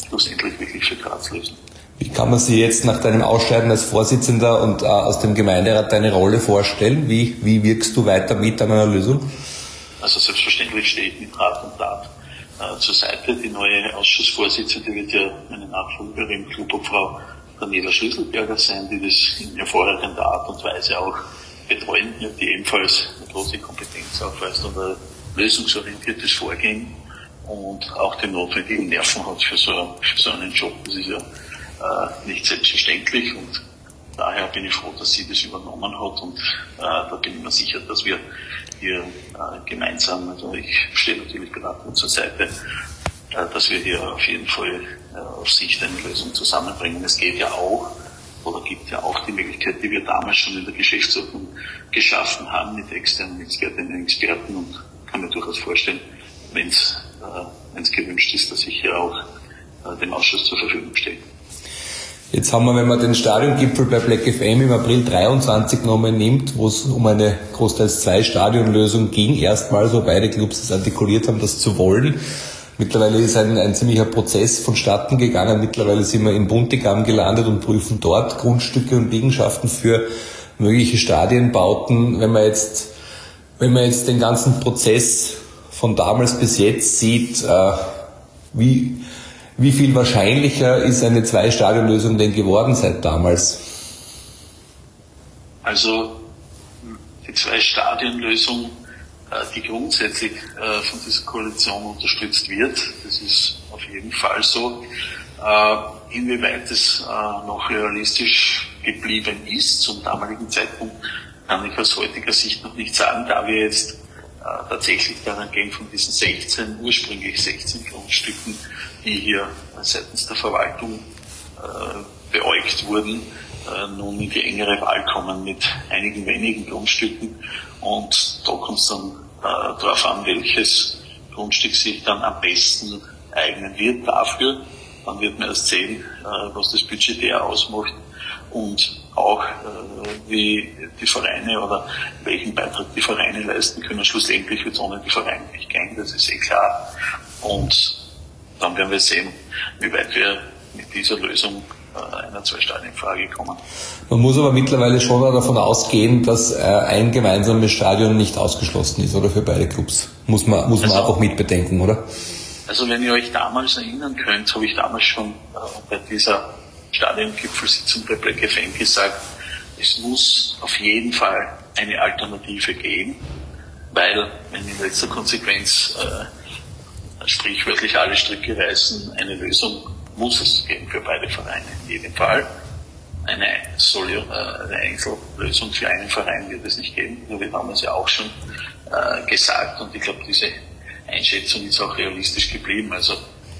G: schlussendlich wirklich für Graz lösen.
B: Wie kann man sich jetzt nach deinem Ausscheiden als Vorsitzender und äh, aus dem Gemeinderat deine Rolle vorstellen? Wie, wie wirkst du weiter mit an einer Lösung?
G: Also selbstverständlich stehe ich mit Rat und Tat äh, zur Seite. Die neue Ausschussvorsitzende wird ja meine Nachfolgerin, Klubobfrau Daniela Schlüsselberger sein, die das in hervorragender Art und Weise auch betreuen wird, die ebenfalls eine große Kompetenz aufweist und ein lösungsorientiertes Vorgehen und auch die notwendigen Nerven hat für so, für so einen Job. Das ist ja äh, nicht selbstverständlich und daher bin ich froh, dass sie das übernommen hat und äh, da bin ich mir sicher, dass wir hier äh, gemeinsam, also ich stehe natürlich gerade zur Seite, äh, dass wir hier auf jeden Fall äh, auf Sicht eine Lösung zusammenbringen. Es geht ja auch, oder gibt ja auch die Möglichkeit, die wir damals schon in der Geschäftsordnung geschaffen haben mit externen Expertinnen und Experten und kann mir durchaus vorstellen, wenn es äh, gewünscht ist, dass ich hier auch äh, dem Ausschuss zur Verfügung stehe.
B: Jetzt haben wir, wenn man den Stadiongipfel bei Black FM im April 23 nochmal nimmt, wo es um eine großteils zwei Stadionlösung ging, erstmals, wo beide Clubs es artikuliert haben, das zu wollen. Mittlerweile ist ein, ein ziemlicher Prozess vonstatten gegangen. Mittlerweile sind wir in Buntigam gelandet und prüfen dort Grundstücke und Liegenschaften für mögliche Stadienbauten. Wenn man jetzt, wenn man jetzt den ganzen Prozess von damals bis jetzt sieht, äh, wie, wie viel wahrscheinlicher ist eine Zwei-Stadion-Lösung denn geworden seit damals?
G: Also die Zwei-Stadion-Lösung, äh, die grundsätzlich äh, von dieser Koalition unterstützt wird, das ist auf jeden Fall so. Inwieweit es noch realistisch geblieben ist zum damaligen Zeitpunkt, kann ich aus heutiger Sicht noch nicht sagen, da wir jetzt tatsächlich daran gehen, von diesen 16, ursprünglich 16 Grundstücken die hier seitens der Verwaltung äh, beäugt wurden, äh, nun in die engere Wahl kommen mit einigen wenigen Grundstücken. Und da kommt es dann äh, darauf an, welches Grundstück sich dann am besten eignen wird dafür. Dann wird man erst sehen, äh, was das budgetär ausmacht und auch äh, wie die Vereine oder welchen Beitrag die Vereine leisten können. Schlussendlich wird es ohne die Vereine nicht gehen, das ist eh klar. Und dann werden wir sehen, wie weit wir mit dieser Lösung äh, einer Zwei-Stadien-Frage kommen.
B: Man muss aber mittlerweile schon davon ausgehen, dass äh, ein gemeinsames Stadion nicht ausgeschlossen ist, oder für beide Clubs. Muss man, muss man also, auch mitbedenken, oder?
G: Also wenn ihr euch damals erinnern könnt, habe ich damals schon bei dieser Stadiongipfelsitzung bei Black FM gesagt, es muss auf jeden Fall eine Alternative geben, weil wenn in letzter Konsequenz äh, sprichwörtlich alle Stricke reißen. Eine Lösung muss es geben für beide Vereine. In jedem Fall. Eine, Soli äh, eine Einzellösung für einen Verein wird es nicht geben. Nur wir haben es ja auch schon äh, gesagt und ich glaube, diese Einschätzung ist auch realistisch geblieben. Also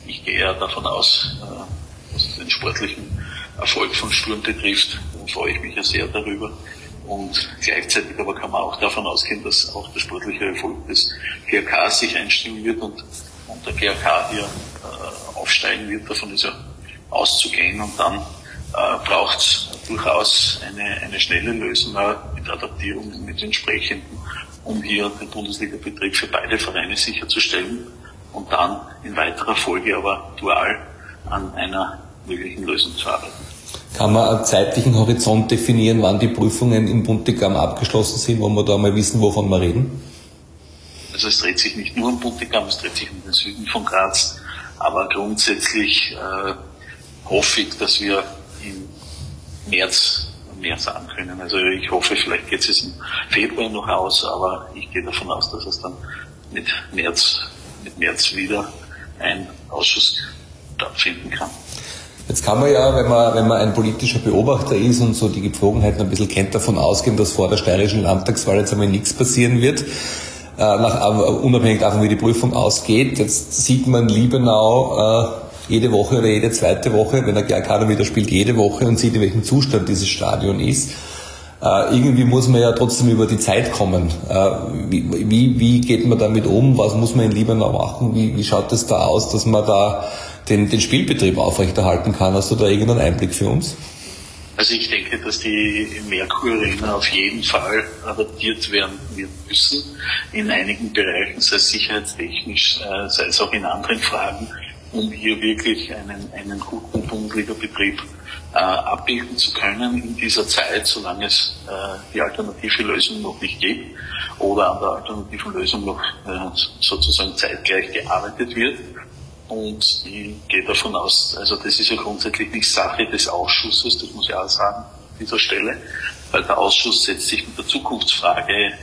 G: ich gehe ja davon aus, äh, was den sportlichen Erfolg von Sturm betrifft, freue ich mich ja sehr darüber. Und gleichzeitig aber kann man auch davon ausgehen, dass auch der sportliche Erfolg des GRK sich einstellen wird und und der GRK hier äh, aufsteigen wird, davon ist ja auszugehen. Und dann äh, braucht es durchaus eine, eine schnelle Lösung mit Adaptierung mit entsprechenden, um hier den Bundesliga-Betrieb für beide Vereine sicherzustellen. Und dann in weiterer Folge aber dual an einer möglichen Lösung zu arbeiten.
B: Kann man einen zeitlichen Horizont definieren, wann die Prüfungen im Buntigam abgeschlossen sind, wo wir da mal wissen, wovon wir reden?
G: Also es dreht sich nicht nur um Buntigam, es dreht sich um den Süden von Graz, aber grundsätzlich äh, hoffe ich, dass wir im März mehr sagen können. Also ich hoffe, vielleicht geht es im Februar noch aus, aber ich gehe davon aus, dass es dann mit März, mit März wieder ein Ausschuss stattfinden kann.
B: Jetzt kann man ja, wenn man, wenn man ein politischer Beobachter ist und so die Gepflogenheiten ein bisschen kennt, davon ausgehen, dass vor der steirischen Landtagswahl jetzt einmal nichts passieren wird. Äh, nach, unabhängig davon, wie die Prüfung ausgeht. Jetzt sieht man Liebenau äh, jede Woche oder jede zweite Woche, wenn der GRK wieder spielt, jede Woche und sieht, in welchem Zustand dieses Stadion ist.
D: Äh, irgendwie muss man ja trotzdem über die Zeit kommen. Äh, wie, wie, wie, geht man damit um? Was muss man in Liebenau machen? Wie, wie schaut es da aus, dass man da den, den Spielbetrieb aufrechterhalten kann? Hast du da irgendeinen Einblick für uns?
G: Also ich denke, dass die Merkur Arena auf jeden Fall adaptiert werden müssen in einigen Bereichen, sei es sicherheitstechnisch, äh, sei es auch in anderen Fragen, um hier wirklich einen, einen guten Bundesliga-Betrieb äh, abbilden zu können in dieser Zeit, solange es äh, die alternative Lösung noch nicht gibt oder an der alternativen Lösung noch äh, sozusagen zeitgleich gearbeitet wird. Und ich gehe davon aus, also das ist ja grundsätzlich nicht Sache des Ausschusses, das muss ich auch sagen an dieser Stelle, weil der Ausschuss setzt sich mit der Zukunftsfrage äh,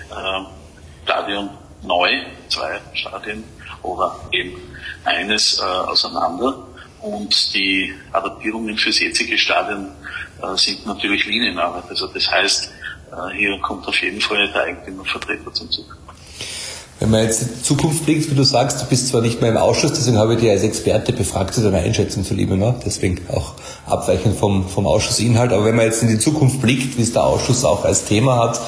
G: Stadion neu, zwei Stadien oder eben eines äh, auseinander. Und die Adaptierungen fürs jetzige Stadion äh, sind natürlich Linienarbeit. Also das heißt, äh, hier kommt auf jeden Fall der Eigentümervertreter zum Zug.
D: Wenn man jetzt in Zukunft blickt, wie du sagst, du bist zwar nicht mehr im Ausschuss, deswegen habe ich dich als Experte befragt zu deiner Einschätzung zu Liebenau, deswegen auch abweichend vom, vom Ausschussinhalt. Aber wenn man jetzt in die Zukunft blickt, wie es der Ausschuss auch als Thema hat,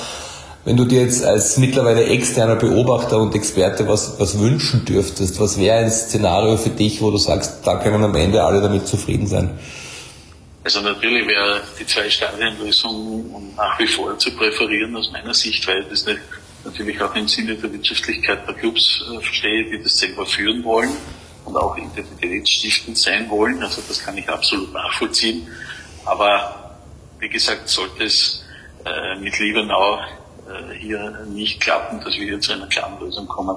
D: wenn du dir jetzt als mittlerweile externer Beobachter und Experte was, was wünschen dürftest, was wäre ein Szenario für dich, wo du sagst, da können am Ende alle damit zufrieden sein?
G: Also natürlich wäre die Zwei-Stadien-Lösung nach wie vor zu präferieren aus meiner Sicht, weil das eine natürlich auch im Sinne der Wirtschaftlichkeit der Clubs äh, verstehe, die das selber führen wollen und auch identitätsstiftend sein wollen. Also das kann ich absolut nachvollziehen. Aber wie gesagt, sollte es äh, mit Liebenau äh, hier nicht klappen, dass wir hier zu einer klaren Lösung kommen,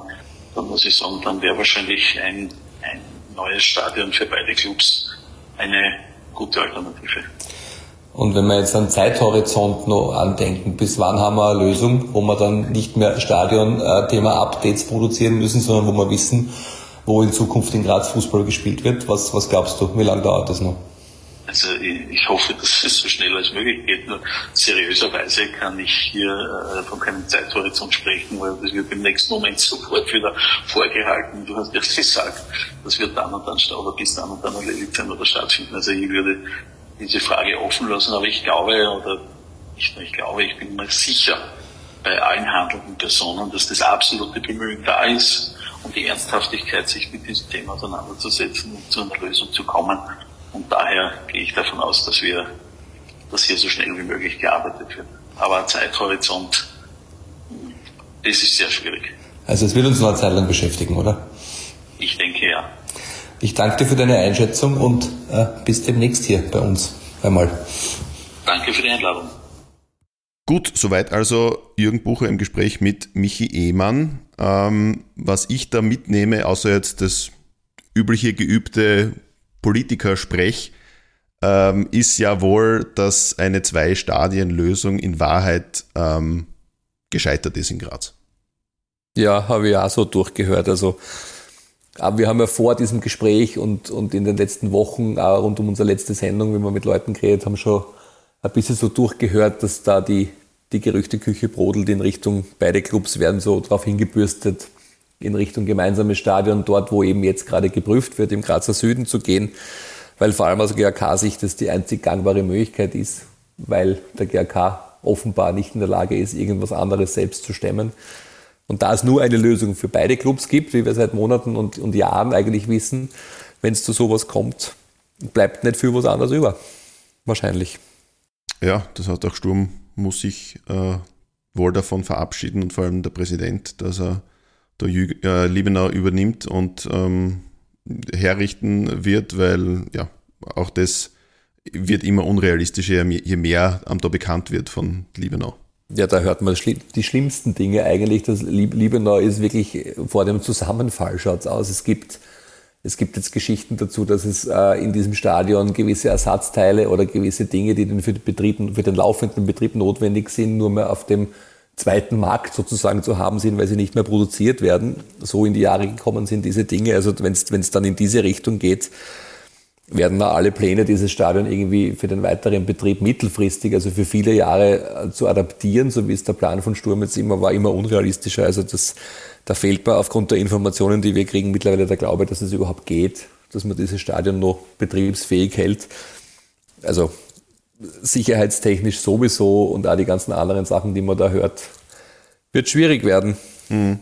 G: dann muss ich sagen, dann wäre wahrscheinlich ein, ein neues Stadion für beide Clubs eine gute Alternative.
D: Und wenn wir jetzt einen Zeithorizont noch andenken, bis wann haben wir eine Lösung, wo wir dann nicht mehr Stadion-Thema Updates produzieren müssen, sondern wo wir wissen, wo in Zukunft in Graz Fußball gespielt wird? Was, was glaubst du? Wie lange dauert das noch?
G: Also ich, ich hoffe, dass es so schnell als möglich geht. Nur seriöserweise kann ich hier äh, von keinem Zeithorizont sprechen, weil das wird im nächsten Moment sofort wieder vorgehalten. Du hast ja gesagt, das wird dann und dann oder bis dann und dann erledigt sein oder stattfinden. Also ich würde diese Frage offen lassen, aber ich glaube, oder nicht nur ich glaube, ich bin mir sicher bei allen handelnden Personen, dass das absolute Bemühen da ist und die Ernsthaftigkeit, sich mit diesem Thema auseinanderzusetzen und zu einer Lösung zu kommen. Und daher gehe ich davon aus, dass wir, dass hier so schnell wie möglich gearbeitet wird. Aber ein Zeithorizont, das ist sehr schwierig.
D: Also es wird uns noch eine Zeit lang beschäftigen, oder?
G: Ich denke ja.
D: Ich danke dir für deine Einschätzung und äh, bis demnächst hier bei uns einmal.
G: Danke für die Einladung.
A: Gut, soweit also Jürgen Bucher im Gespräch mit Michi Ehmann. Ähm, was ich da mitnehme, außer jetzt das übliche geübte Politikersprech, ähm, ist ja wohl, dass eine Zwei-Stadien-Lösung in Wahrheit ähm, gescheitert ist in Graz.
B: Ja, habe ich auch so durchgehört. Also wir haben ja vor diesem Gespräch und, und in den letzten Wochen, auch rund um unsere letzte Sendung, wenn wir mit Leuten geredet haben, schon ein bisschen so durchgehört, dass da die, die Gerüchteküche brodelt in Richtung, beide Clubs werden so darauf hingebürstet, in Richtung gemeinsames Stadion, dort wo eben jetzt gerade geprüft wird, im Grazer Süden zu gehen, weil vor allem aus GRK-Sicht das die einzig gangbare Möglichkeit ist, weil der GRK offenbar nicht in der Lage ist, irgendwas anderes selbst zu stemmen. Und da es nur eine Lösung für beide Clubs gibt, wie wir seit Monaten und, und Jahren eigentlich wissen, wenn es zu sowas kommt, bleibt nicht viel was anderes über. Wahrscheinlich.
A: Ja, das heißt auch Sturm muss sich äh, wohl davon verabschieden und vor allem der Präsident, dass er der Jü äh, Liebenau übernimmt und ähm, herrichten wird, weil ja, auch das wird immer unrealistischer, je mehr am da bekannt wird von Liebenau.
B: Ja, da hört man die schlimmsten Dinge eigentlich. Das Liebenau ist wirklich vor dem Zusammenfall schaut's aus. Es gibt, es gibt jetzt Geschichten dazu, dass es äh, in diesem Stadion gewisse Ersatzteile oder gewisse Dinge, die für den, Betrieb, für den laufenden Betrieb notwendig sind, nur mehr auf dem zweiten Markt sozusagen zu haben sind, weil sie nicht mehr produziert werden. So in die Jahre gekommen sind diese Dinge. Also wenn es dann in diese Richtung geht, werden wir alle Pläne dieses Stadion irgendwie für den weiteren Betrieb mittelfristig, also für viele Jahre äh, zu adaptieren, so wie es der Plan von Sturm jetzt immer war, immer unrealistischer. Also das, da fehlt mir aufgrund der Informationen, die wir kriegen, mittlerweile der Glaube, dass es überhaupt geht, dass man dieses Stadion noch betriebsfähig hält. Also sicherheitstechnisch sowieso und auch die ganzen anderen Sachen, die man da hört, wird schwierig werden.
A: Mhm.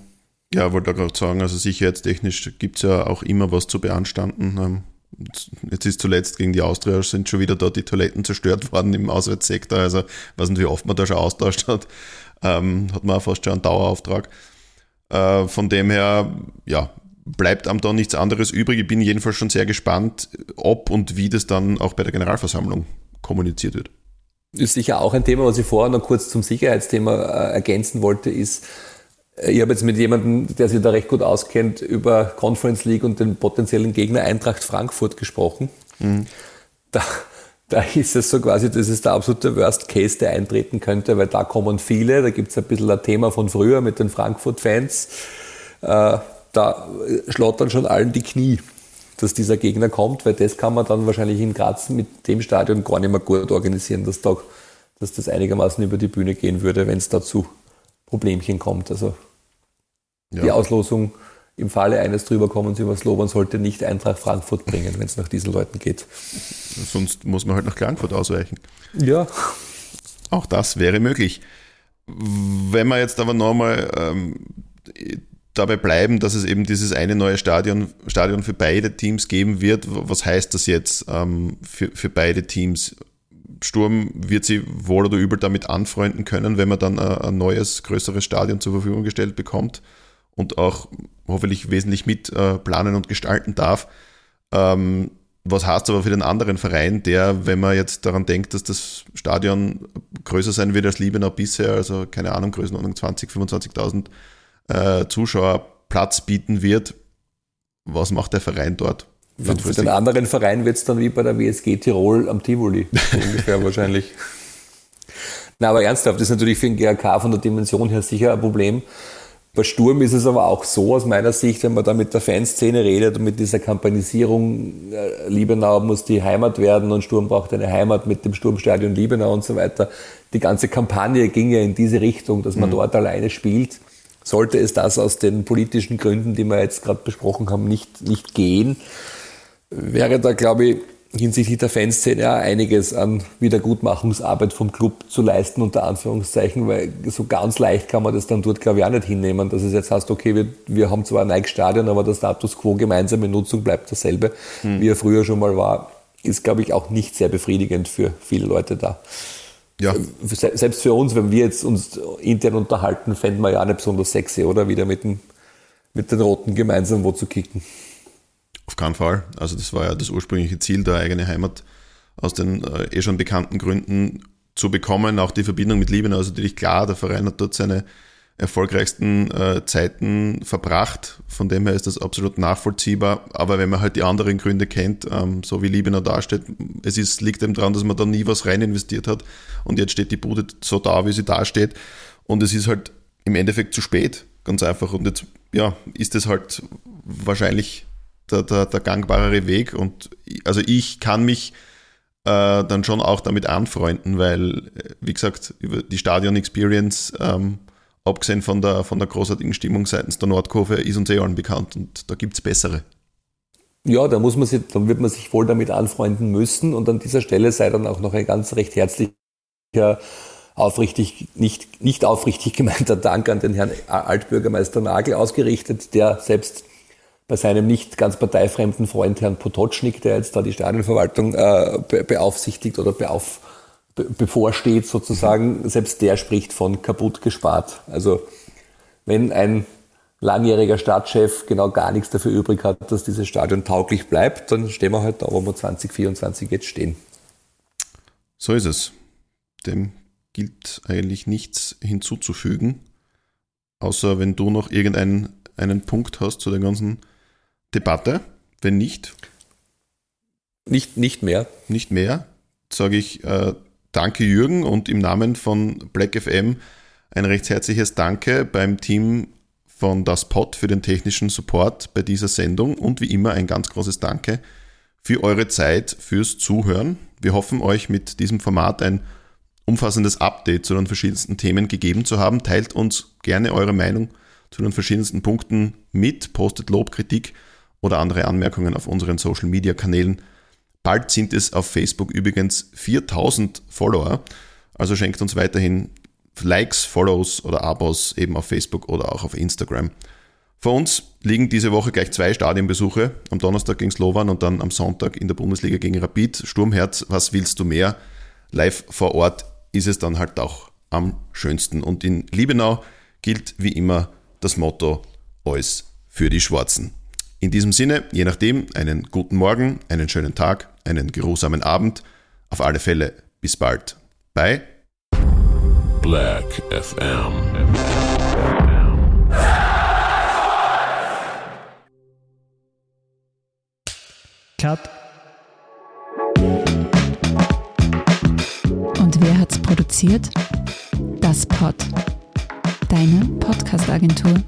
A: Ja, wollte gerade sagen, also sicherheitstechnisch gibt es ja auch immer was zu beanstanden. Jetzt ist zuletzt gegen die Austria sind schon wieder da die Toiletten zerstört worden im Auswärtssektor. Also weiß nicht, wie oft man da schon austauscht hat. Ähm, hat man auch fast schon einen Dauerauftrag. Äh, von dem her, ja, bleibt einem da nichts anderes übrig. Ich bin jedenfalls schon sehr gespannt, ob und wie das dann auch bei der Generalversammlung kommuniziert wird.
B: Ist sicher auch ein Thema, was ich vorher noch kurz zum Sicherheitsthema äh, ergänzen wollte, ist, ich habe jetzt mit jemandem, der sich da recht gut auskennt, über Conference League und den potenziellen Gegner Eintracht Frankfurt gesprochen. Mhm. Da, da ist es so quasi, das ist der absolute Worst Case, der eintreten könnte, weil da kommen viele, da gibt es ein bisschen ein Thema von früher mit den Frankfurt-Fans. Äh, da schlottern schon allen die Knie, dass dieser Gegner kommt, weil das kann man dann wahrscheinlich in Graz mit dem Stadion gar nicht mehr gut organisieren, dass, da, dass das einigermaßen über die Bühne gehen würde, wenn es dazu Problemchen kommt. Also ja. die Auslosung im Falle eines drüberkommens über Slovan sollte nicht Eintracht Frankfurt bringen, wenn es nach diesen Leuten geht.
A: Sonst muss man halt nach Frankfurt ausweichen.
B: Ja.
A: Auch das wäre möglich. Wenn man jetzt aber nochmal ähm, dabei bleiben, dass es eben dieses eine neue Stadion, Stadion für beide Teams geben wird. Was heißt das jetzt ähm, für, für beide Teams? Sturm wird sie wohl oder übel damit anfreunden können, wenn man dann ein, ein neues, größeres Stadion zur Verfügung gestellt bekommt und auch hoffentlich wesentlich mit äh, planen und gestalten darf. Ähm, was heißt aber für den anderen Verein, der, wenn man jetzt daran denkt, dass das Stadion größer sein wird als Liebenau bisher, also keine Ahnung, Größenordnung 20, 25.000 äh, Zuschauer Platz bieten wird, was macht der Verein dort?
B: Für, für den anderen Verein wird es dann wie bei der WSG Tirol am Tivoli, ungefähr wahrscheinlich. Na, aber ernsthaft, das ist natürlich für den GRK von der Dimension her sicher ein Problem. Bei Sturm ist es aber auch so aus meiner Sicht, wenn man da mit der Fanszene redet und mit dieser Kampanisierung, äh, Liebenau muss die Heimat werden und Sturm braucht eine Heimat mit dem Sturmstadion Liebenau und so weiter. Die ganze Kampagne ging ja in diese Richtung, dass man mhm. dort alleine spielt sollte es das aus den politischen Gründen, die wir jetzt gerade besprochen haben, nicht, nicht gehen, wäre da, glaube ich, hinsichtlich der Fanszene ja einiges an Wiedergutmachungsarbeit vom Club zu leisten, unter Anführungszeichen, weil so ganz leicht kann man das dann dort, glaube ich, auch nicht hinnehmen, dass es jetzt heißt, okay, wir, wir haben zwar ein Nike-Stadion, aber der Status quo gemeinsame Nutzung bleibt dasselbe, hm. wie er früher schon mal war, ist, glaube ich, auch nicht sehr befriedigend für viele Leute da ja. selbst für uns, wenn wir jetzt uns intern unterhalten, fänden wir ja auch nicht besonders sexy, oder? Wieder mit, dem, mit den Roten gemeinsam wo zu kicken.
A: Auf keinen Fall. Also das war ja das ursprüngliche Ziel, der eigene Heimat aus den äh, eh schon bekannten Gründen zu bekommen. Auch die Verbindung mit Liebenau ist natürlich klar. Der Verein hat dort seine erfolgreichsten äh, Zeiten verbracht. Von dem her ist das absolut nachvollziehbar. Aber wenn man halt die anderen Gründe kennt, ähm, so wie Liebenau dasteht, es ist, liegt eben daran, dass man da nie was rein investiert hat und jetzt steht die Bude so da, wie sie da steht. Und es ist halt im Endeffekt zu spät, ganz einfach. Und jetzt ja, ist es halt wahrscheinlich der, der, der gangbarere Weg. Und also ich kann mich äh, dann schon auch damit anfreunden, weil, äh, wie gesagt, über die Stadion-Experience ähm, abgesehen von der, von der großartigen Stimmung seitens der Nordkurve, ist uns eh allen bekannt und da gibt es bessere.
B: Ja, da muss man sich, dann wird man sich wohl damit anfreunden müssen und an dieser Stelle sei dann auch noch ein ganz recht herzlicher, aufrichtig, nicht, nicht aufrichtig gemeinter Dank an den Herrn Altbürgermeister Nagel ausgerichtet, der selbst bei seinem nicht ganz parteifremden Freund Herrn Potocznik, der jetzt da die Stadionverwaltung äh, beaufsichtigt oder beauf, bevorsteht sozusagen, selbst der spricht von kaputt gespart. Also wenn ein langjähriger Stadtchef genau gar nichts dafür übrig hat, dass dieses Stadion tauglich bleibt, dann stehen wir halt da, wo wir 2024 jetzt stehen.
A: So ist es. Dem gilt eigentlich nichts hinzuzufügen, außer wenn du noch irgendeinen einen Punkt hast zu der ganzen Debatte. Wenn nicht.
B: Nicht, nicht mehr.
A: Nicht mehr, sage ich äh, Danke Jürgen und im Namen von Black FM ein recht herzliches Danke beim Team von Das Pod für den technischen Support bei dieser Sendung und wie immer ein ganz großes Danke für eure Zeit, fürs Zuhören. Wir hoffen euch mit diesem Format ein umfassendes Update zu den verschiedensten Themen gegeben zu haben. Teilt uns gerne eure Meinung zu den verschiedensten Punkten mit, postet Lob, Kritik oder andere Anmerkungen auf unseren Social Media Kanälen Bald sind es auf Facebook übrigens 4000 Follower. Also schenkt uns weiterhin Likes, Follows oder Abos eben auf Facebook oder auch auf Instagram. Vor uns liegen diese Woche gleich zwei Stadionbesuche. Am Donnerstag gegen Slovan und dann am Sonntag in der Bundesliga gegen Rapid. Sturmherz, was willst du mehr? Live vor Ort ist es dann halt auch am schönsten. Und in Liebenau gilt wie immer das Motto Alles für die Schwarzen. In diesem Sinne, je nachdem, einen guten Morgen, einen schönen Tag, einen geruhsamen Abend. Auf alle Fälle bis bald. Bye.
C: Black FM.
H: Cut.
I: Und wer hat's produziert? Das Pod. Deine Podcast-Agentur.